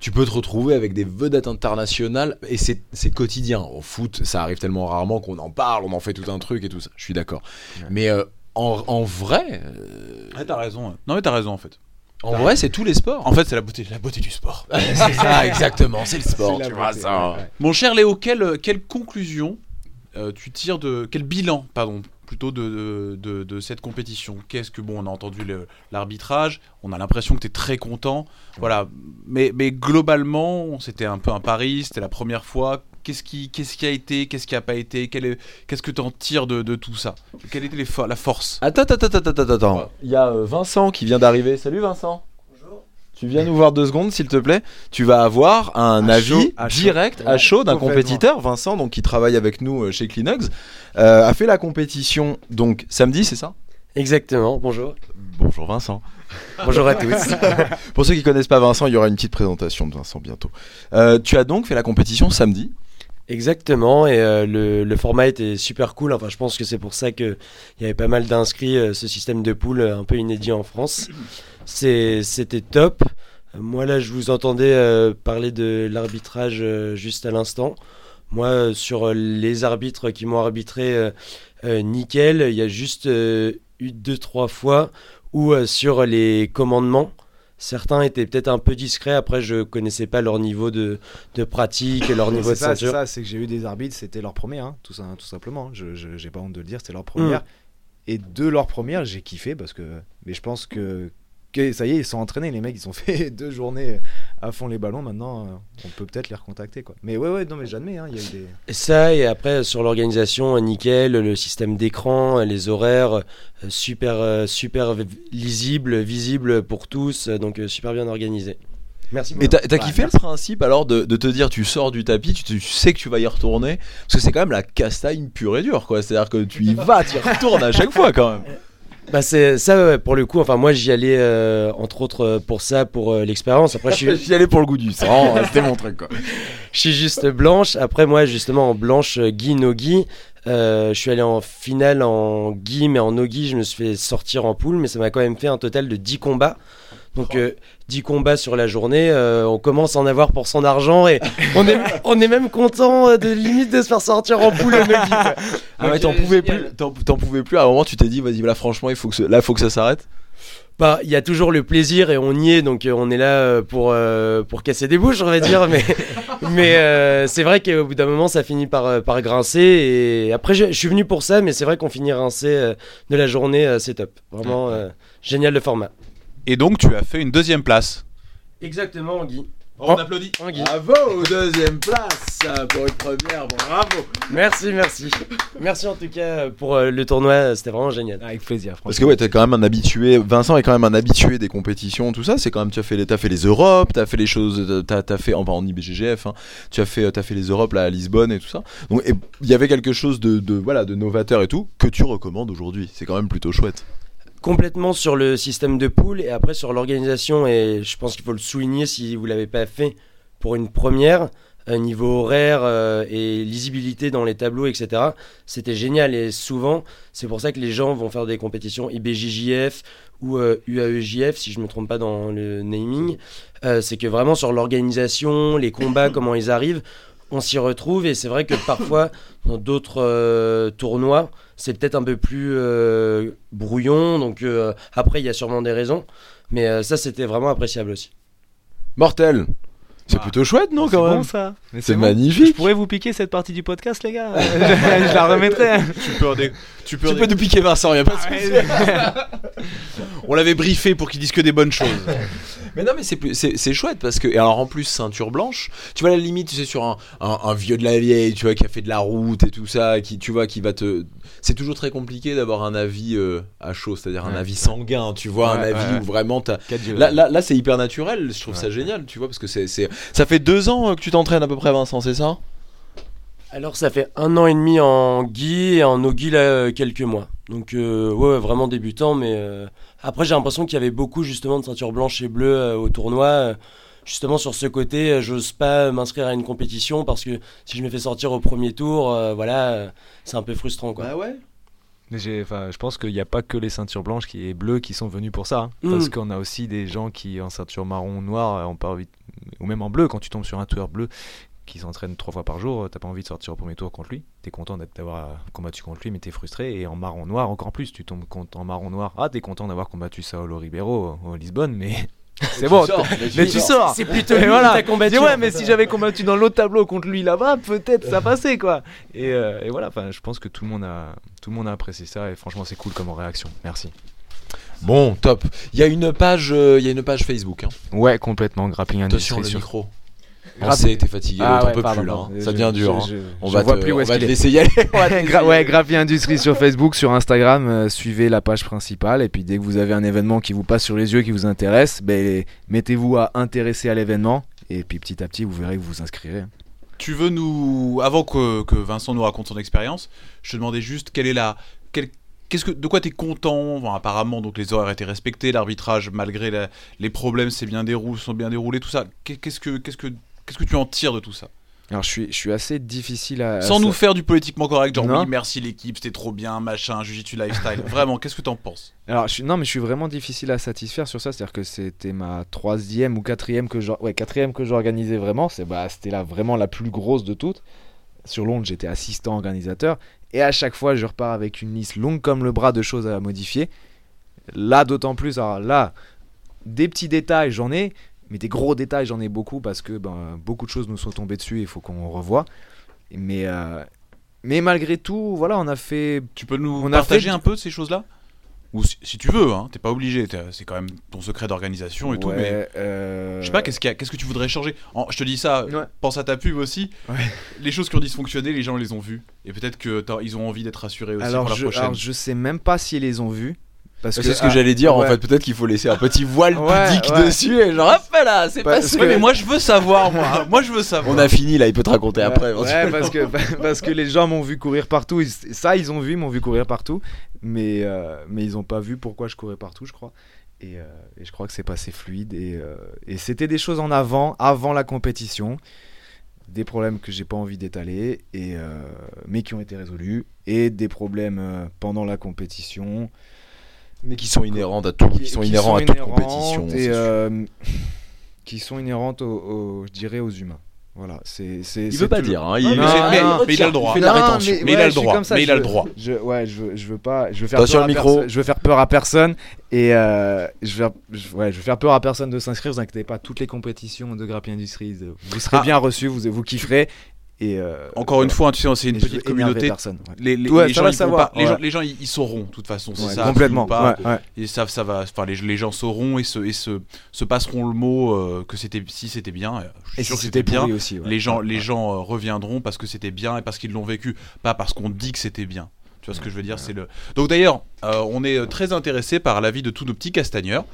tu peux te retrouver avec des vedettes internationales et c'est, quotidien. Au foot, ça arrive tellement rarement qu'on en parle, on en fait tout un truc et tout ça. Je suis d'accord. Mais euh, en, en vrai, euh, Ouais, t'as raison. Non, mais t'as raison en fait. en vrai, c'est tous les sports. En fait, c'est la beauté, la beauté du sport. c'est ça, exactement. C'est le sport. Tu vois beauté, ça. ouais. Mon cher Léo, quelle, quelle conclusion euh, tu tires de. Quel bilan, pardon, plutôt de, de, de cette compétition Qu'est-ce que. Bon, on a entendu l'arbitrage, on a l'impression que tu es très content. Voilà. Mais, mais globalement, c'était un peu un pari, c'était la première fois. Qu'est-ce qui, qu'est-ce qui a été, qu'est-ce qui a pas été Qu'est-ce que tu en tires de, de tout ça? Quelle était les fo- la force? Attends, attends, attends, attends, attends, attends. Il y a euh, Vincent qui vient d'arriver. Salut Vincent. Tu viens nous voir deux secondes, s'il te plaît. Tu vas avoir un À avis chaud, à chaud. direct à chaud d'un compétiteur, Vincent, donc qui travaille avec nous euh, chez Kleenex, euh, a fait la compétition donc samedi, c'est ça? Exactement, bonjour. Bonjour Vincent. Bonjour à tous. Pour ceux qui connaissent pas Vincent, il y aura une petite présentation de Vincent bientôt. Euh, tu as donc fait la compétition samedi. Exactement, et euh, le, le format était super cool. Enfin, je pense que c'est pour ça qu'il y avait pas mal d'inscrits, euh, ce système de poule euh, un peu inédit en France. C'était top. Moi, là, je vous entendais parler de l'arbitrage juste à l'instant. Moi, sur les arbitres qui m'ont arbitré, nickel. Il y a juste eu deux, trois fois où sur les commandements, certains étaient peut-être un peu discrets. Après, je connaissais pas leur niveau de, de pratique, leur niveau de ça, c'est ceinture. ça, c'est que j'ai eu des arbitres, c'était leur première, hein, tout, ça, tout simplement. hein. Je, j'ai pas honte de le dire, c'était leur première. Et de leur première, j'ai kiffé parce que. Mais je pense que, que ça y est, ils sont entraînés, les mecs, ils ont fait deux journées à fond les ballons. Maintenant, euh, on peut peut-être les recontacter, quoi. Mais ouais, ouais, non, mais j'admets, hein, il y a eu des. Et Ça, et après, sur l'organisation, euh, nickel, le système d'écran, euh, les horaires, super, super lisible, visible pour tous, donc super bien organisé. Merci Mais beaucoup. t'as t'as kiffé le principe alors de, de te dire tu sors du tapis, tu, tu sais que tu vas y retourner Parce que c'est quand même la castagne pure et dure quoi. C'est-à-dire que tu y vas, tu y retournes à chaque fois quand même. Bah c'est ça, ouais, pour le coup, enfin moi j'y allais euh, entre autres euh, pour ça, pour euh, l'expérience. Après je suis, J'y allais pour le goût du sang, c'était mon truc quoi. je suis juste blanche. Après moi justement en blanche Guy euh, je suis allé en finale en Guy, mais en Nogi je me suis fait sortir en poule, mais ça m'a quand même fait un total de 10 combats. Donc euh, 10 combats sur la journée, euh, on commence à en avoir pour son argent et on est, on est même content euh, de limite de se faire sortir en poule. Ah ouais, t'en euh, pouvais plus, t'en pouvais plus. À un moment, tu t'es dit, vas-y, là, franchement, il faut que ce- là, faut que ça s'arrête. Bah, il y a toujours le plaisir et on y est, donc euh, on est là euh, pour, euh, pour casser des bouches, on va dire. Mais, mais euh, c'est vrai qu'au bout d'un moment, ça finit par, euh, par grincer. Et après, je, je suis venu pour ça, mais c'est vrai qu'on finit rincé euh, de la journée, euh, c'est top. Vraiment euh, génial le format. Et donc, tu as fait une deuxième place. Exactement, Guy. On applaudit. Guy. Bravo, deuxième place pour une première, bravo. Merci, merci. Merci en tout cas pour euh, le tournoi, c'était vraiment génial. Avec plaisir, franchement. Parce que ouais, t'es quand même un habitué. Vincent est quand même un habitué des compétitions, tout ça. C'est quand même, tu as fait les, t'as fait les Europes, t'as fait les choses, t'as, t'as fait, enfin en IBGGF, hein, tu as fait, t'as fait les Europes là à Lisbonne et tout ça. Donc il y avait quelque chose de, de voilà, de novateur et tout que tu recommandes aujourd'hui. C'est quand même plutôt chouette. Complètement sur le système de poule et après sur l'organisation. Et je pense qu'il faut le souligner si vous l'avez pas fait pour une première euh, niveau horaire euh, et lisibilité dans les tableaux etc c'était génial et souvent c'est pour ça que les gens vont faire des compétitions IBJJF ou euh, UAEJF si je me trompe pas dans le naming. Euh, c'est que vraiment sur l'organisation les combats comment ils arrivent on s'y retrouve et c'est vrai que parfois dans d'autres euh, tournois c'est peut-être un peu plus euh, brouillon. Donc euh, après, il y a sûrement des raisons. Mais euh, ça, c'était vraiment appréciable aussi. Mortel. C'est Ah. plutôt chouette, non, C'est quand bon même ça Mais C'est bon. magnifique. Je pourrais vous piquer cette partie du podcast, les gars. je, je la remettrai. hein. Tu peux, tu peux, Tu peux nous piquer Vincent, y a pas de souci. On l'avait briefé pour qu'il dise que des bonnes choses. Mais non, mais c'est plus- c'est c'est chouette parce que. Et alors en plus, ceinture blanche, tu vois, à la limite, tu sais, sur un, un, un vieux de la vieille, tu vois, qui a fait de la route et tout ça, qui, tu vois, qui va te. C'est toujours très compliqué d'avoir un avis euh, à chaud, c'est-à-dire un avis sanguin, tu vois, un avis ouais. où vraiment t'as. Là, là, là c'est hyper naturel, je trouve ça génial, tu vois, parce que c'est. c'est- Ça fait deux ans euh, que tu t'entraînes à peu près, Vincent, c'est ça? Alors ça fait un an et demi en gui et en ogi là euh, quelques mois. Donc euh, ouais, ouais, vraiment débutant, mais euh, après j'ai l'impression qu'il y avait beaucoup justement de ceintures blanches et bleues euh, au tournoi. euh, justement sur ce côté, euh, j'ose pas m'inscrire à une compétition parce que si je me fais sortir au premier tour, euh, voilà, c'est un peu frustrant quoi. Bah ouais. Mais j'ai- enfin, je pense qu'il n'y a pas que les ceintures blanches qui, et bleues qui sont venus pour ça. hein. Mm. Parce qu'on a aussi des gens qui, en ceinture marron ou noire, ont pas envie, ou même en bleu, quand tu tombes sur un tueur bleu qui s'entraîne trois fois par jour, t'as pas envie de sortir au premier tour contre lui. T'es content d'avoir euh, combattu contre lui, mais t'es frustré. Et en marron noir, encore plus, tu tombes contre- en marron noir. Ah, t'es content d'avoir combattu Saolo Ribeiro au, au Lisbonne, mais c'est bon. sors, mais tu mais tu sors. sors. C'est plutôt lui voilà. qui t'a combattu. Ouais, mais si j'avais combattu dans l'autre tableau contre lui là-bas, peut-être ça passait quoi. Et, euh, et voilà, enfin, je pense que tout le monde a, tout le monde a apprécié ça et franchement c'est cool comme réaction. Merci. Bon, top. Il y a une page, euh, il y a une page Facebook. Hein. Ouais, complètement grappling Attention industrie le sur- micro. On Grapp- sait, t'es fatigué, Ah t'en ouais, peux pardon, plus là. hein. Ça devient dur. je- hein. je- On je va te, plus où on est-ce va qu'il te est. laisser y aller. On va te laisser Gra- y ouais, aller. Grappling Industries sur Facebook, sur Instagram, euh, suivez la page principale et puis dès que vous avez un événement qui vous passe sur les yeux, qui vous intéresse, ben, mettez-vous à intéresser à l'événement et puis petit à petit vous verrez que vous vous inscrirez. Tu veux nous, avant que, que Vincent nous raconte son expérience, je te demandais juste quelle est la, quelle- qu'est-ce que, de quoi t'es content? Bon, Apparemment, donc les horaires étaient respectés, l'arbitrage malgré la- les problèmes, c'est bien déroulé, sont bien déroulés, tout ça. Qu'est- Qu'est-ce que, qu'est-ce que, qu'est-ce que tu en tires de tout ça Alors je suis, je suis assez difficile à... Sans sa- nous faire du politiquement correct, genre Non. oui, merci l'équipe, c'était trop bien, machin, Jujitsu lifestyle. Vraiment, qu'est-ce que t'en penses Alors, je suis, non, mais je suis vraiment difficile à satisfaire sur ça. C'est-à-dire que c'était ma troisième ou quatrième que j'or- ouais, quatrième que j'organisais vraiment. C'est bah, c'était là vraiment la plus grosse de toutes. Sur Londres, j'étais assistant organisateur. Et à chaque fois, je repars avec une liste longue comme le bras de choses à modifier. Là, d'autant plus. Alors là, des petits détails, j'en ai. Mais des gros détails, j'en ai beaucoup parce que ben, beaucoup de choses nous sont tombées dessus et il faut qu'on revoie. Mais, euh, mais malgré tout, voilà, on a fait Tu peux nous On a partager fait- un peu ces choses-là? Ou si, si tu veux, hein, t'es pas obligé, c'est quand même ton secret d'organisation et tout, mais euh, je sais pas, qu'est-ce, que tu voudrais changer? En- Je te dis ça, Ouais. pense à ta pub aussi. Ouais. Les choses qui ont dysfonctionné, les gens les ont vues. Et peut-être que t'as- ils ont envie d'être rassurés aussi alors, pour la je, prochaine. alors, je sais même pas si ils les ont vus. Parce C'est que, ce que ah, j'allais dire en fait. Peut-être qu'il faut laisser un petit voile Ouais, pudique ouais. dessus et genre hop là, c'est passé. que- Ouais, mais moi je veux savoir, moi. moi je veux savoir. On a fini là, il peut te raconter Ouais, après. ouais, parce que parce que les gens m'ont vu courir partout. Ça, ils ont vu, ils m'ont vu courir partout, mais euh, mais ils ont pas vu pourquoi je courais partout, je crois. Et, euh, et je crois que c'est passé fluide et, euh, et c'était des choses en avant, avant la compétition, des problèmes que j'ai pas envie d'étaler et euh, mais qui ont été résolus et des problèmes pendant la compétition. Mais qui sont inhérentes à tout, qui, sont inhérents à toute inhérentes compétition. et euh, qui sont inhérentes, aux, aux- je dirais, aux humains. Voilà, c'est. c'est- Il c'est veut pas dire. Hein, Non, il... mais c'est- mais- non, mais il a le droit. Il fait la Non, rétention. Mais il a le droit, ça, mais je il a le veux- droit. Je, ouais, je veux, je veux pas. Je veux faire peur le à micro. perso- Je veux faire peur à personne et euh, je, veux, je- ouais, je veux faire peur à personne de s'inscrire. Vous inquiétez pas, toutes les compétitions de Grappling Industries, vous serez Ah. bien reçus, vous, vous kifferez. Et euh, Encore voilà. une fois, tu sais, c'est une Et petite communauté. personne, ouais. Les, les- Ouais, les ça gens, savoir, les, ouais. gens, les gens, ils, sauront, de toute façon. Ça. complètement. pas. Ils savent, ça va. Enfin, les, gens sauront et se, et se, se passeront le mot euh, que c'était, si c'était bien. euh, Je suis Et sûr si que c'était bien. aussi. Les gens, les gens euh, reviendront parce que c'était bien et parce qu'ils l'ont vécu, pas parce qu'on dit que c'était bien. Tu vois ce que je veux dire? C'est le. Donc d'ailleurs, on est très intéressé par l'avis de tous nos petits castagneurs.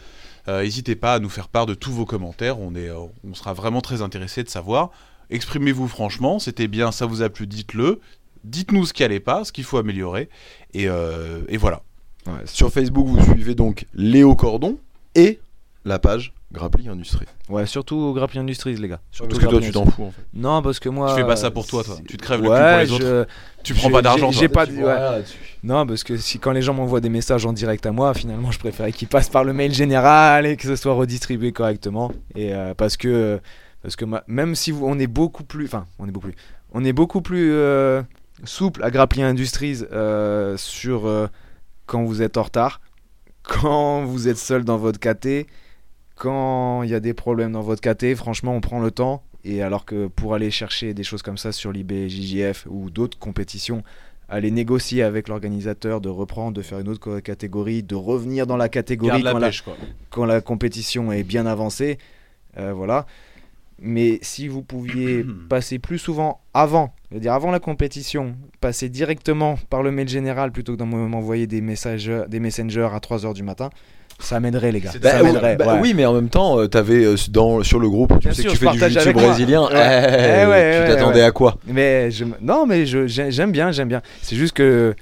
N'hésitez pas à nous faire part de tous vos commentaires. On est, on sera vraiment très intéressé de savoir. Exprimez-vous franchement. C'était bien, ça vous a plu, dites-le. Dites-nous ce qui allait pas, ce qu'il faut améliorer. Et, euh, et voilà. Ouais, Sur Facebook, vous suivez donc Léo Cordon et la page Grappling Industrie. Ouais, surtout Grappling Industries, les gars. Surtout Parce que toi, Grappling tu t'en fous en fait. Non, parce que moi. Tu fais pas ça pour toi, toi. Tu te crèves le ouais, cul pour les je- autres. Tu prends je- pas d'argent, j'ai- pas. ouais. Non, parce que si quand les gens m'envoient des messages en direct à moi, finalement, je préférais qu'ils passent par le mail général et que ce soit redistribué correctement. Et euh, parce que parce que ma- même si vous, on est beaucoup plus, enfin, on est beaucoup plus, on est beaucoup plus euh, souple à Grappling Industries euh, sur euh, quand vous êtes en retard, quand vous êtes seul dans votre KT, quand il y a des problèmes dans votre KT. Franchement, on prend le temps. Et alors que pour aller chercher des choses comme ça sur l'IB, JJF ou d'autres compétitions, aller négocier avec l'organisateur, de reprendre, de faire une autre catégorie, de revenir dans la catégorie quand la, pêche, quoi. quand la compétition est bien avancée. euh, voilà. Mais si vous pouviez passer plus souvent avant, c'est-à-dire avant la compétition, passer directement par le mail général plutôt que de m'envoyer des messages, des messengers à 3h du matin, Ça m'aiderait, les gars. Bah, ça m'aiderait. bah ouais. oui, mais en même temps, euh, t'avais euh, dans sur le groupe, tu Bien sais sûr, que tu fais du jiu-jitsu brésilien. Ouais. eh, Eh ouais, tu ouais, t'attendais ouais. à quoi? Mais je, non, mais je, j'aime bien, j'aime bien. C'est juste que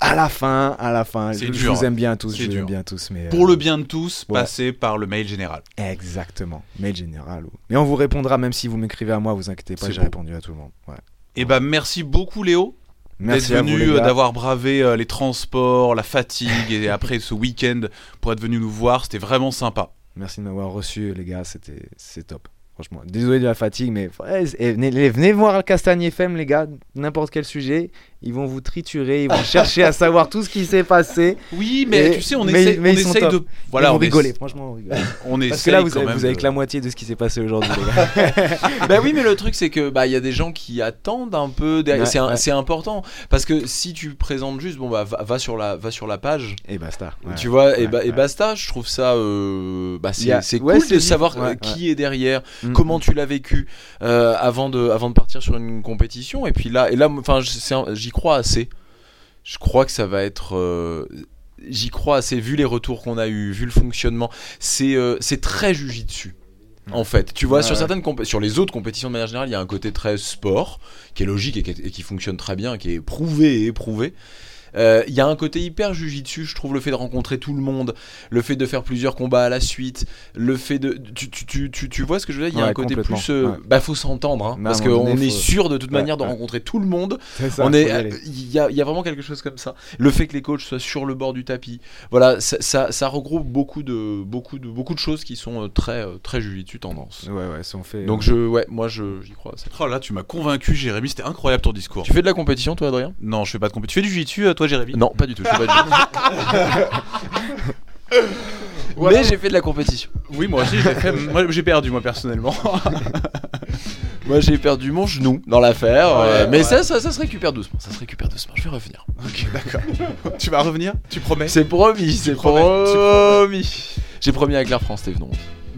à la fin, à la fin, je, vous aime bien tous, je vous aime bien tous. Mais Pour euh, le bien de tous, ouais. passez par le mail général. exactement, mail général. Mais on vous répondra même si vous m'écrivez à moi, vous inquiétez pas, j'ai répondu à tout le monde. Ouais. Et bah merci beaucoup Léo Merci d'être venu, euh, d'avoir bravé euh, les transports, la fatigue et après ce week-end pour être venu nous voir. C'était vraiment sympa. Merci de m'avoir reçu, les gars. C'était, c'est top. Franchement, désolé de la fatigue, mais venez, venez voir le Castagne FM, les gars. N'importe quel sujet, ils vont vous triturer, ils vont chercher à savoir tout ce qui s'est passé. Oui, mais Et- tu sais, on mais- essaye, mais on de. Voilà, on rigolez, essa- franchement, vous rigolez. On Parce que là, vous avez, vous avez de- que la moitié de ce qui s'est passé aujourd'hui, les gars. bah oui, mais le truc c'est que bah il y a des gens qui attendent un peu. Ouais, c'est ouais. important parce que si tu présentes juste, bon bah va, va sur la va sur la page. Et basta. ouais. Tu vois, et, bah, basta, je trouve ça. euh, bah, c'est cool de savoir euh, qui est derrière, Mm. comment tu l'as vécu euh, avant, de, avant de partir sur une compétition. Et puis là, et là enfin, j'y crois assez. Je crois que ça va être. euh, J'y crois assez, vu les retours qu'on a eu, vu le fonctionnement. C'est euh, très jujitsu. En fait, tu vois, Ouais, sur certaines sur les autres compétitions de manière générale, il y a un côté très sport qui est logique et qui, et qui fonctionne très bien, qui est prouvé et éprouvé. Euh, Il y a un côté hyper jujitsu, je trouve, le fait de rencontrer tout le monde, le fait de faire plusieurs combats à la suite, le fait de. Tu, tu, tu, tu, tu vois ce que je veux dire? Il y a Ouais, un côté plus. euh, ouais. Bah, faut s'entendre, hein, parce qu'on est faut- sûr de toute Ouais, manière de ouais. rencontrer tout le monde. C'est ça, On est, euh, il y a, il y a vraiment quelque chose comme ça. Le fait que les coachs soient sur le bord du tapis, voilà, ça, ça, ça regroupe beaucoup de, beaucoup de, beaucoup de choses qui sont euh, très, euh, très jujitsu tendance. Ouais, ouais, si on fait. Donc je, ouais, moi je, j'y crois. Oh là, tu m'as convaincu, Jérémy. C'était incroyable ton discours. Tu fais de la compétition, toi, Adrien? Non, je fais pas de compétition. Tu fais du jiu-jitsu, euh, toi, Jérémy Non, pas du tout. Je fais pas du tout. Mais j'ai fait de la compétition. Oui, moi aussi, j'ai fait. Moi, j'ai perdu, moi, personnellement. Moi, j'ai perdu mon genou dans l'affaire, Ouais, euh, mais ouais. ça, ça, ça se récupère doucement. Ça se récupère doucement. Je vais revenir. ok, d'accord. tu vas revenir Tu promets C'est promis, c'est promis. J'ai promis avec l'Air France, Steve non.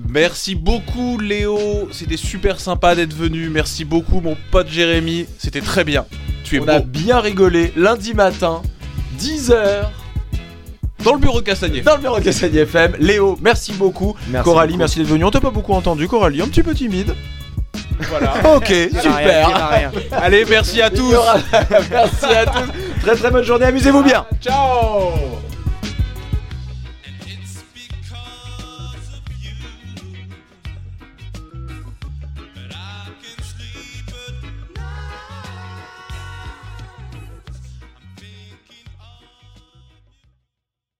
Merci beaucoup, Léo. C'était super sympa d'être venu. Merci beaucoup, mon pote Jérémy. C'était très bien. Tu es On beau. a bien rigolé lundi matin, 10h, Dans le bureau de Castagnier. dans le bureau de Cassagne FM. Léo, merci beaucoup. Merci Coralie, beaucoup. merci d'être venu. On t'a pas beaucoup entendu, Coralie, un petit peu timide. Voilà. Ok, super. rien. Allez, merci à tous. merci à tous. Très très bonne journée, amusez-vous bien. Ciao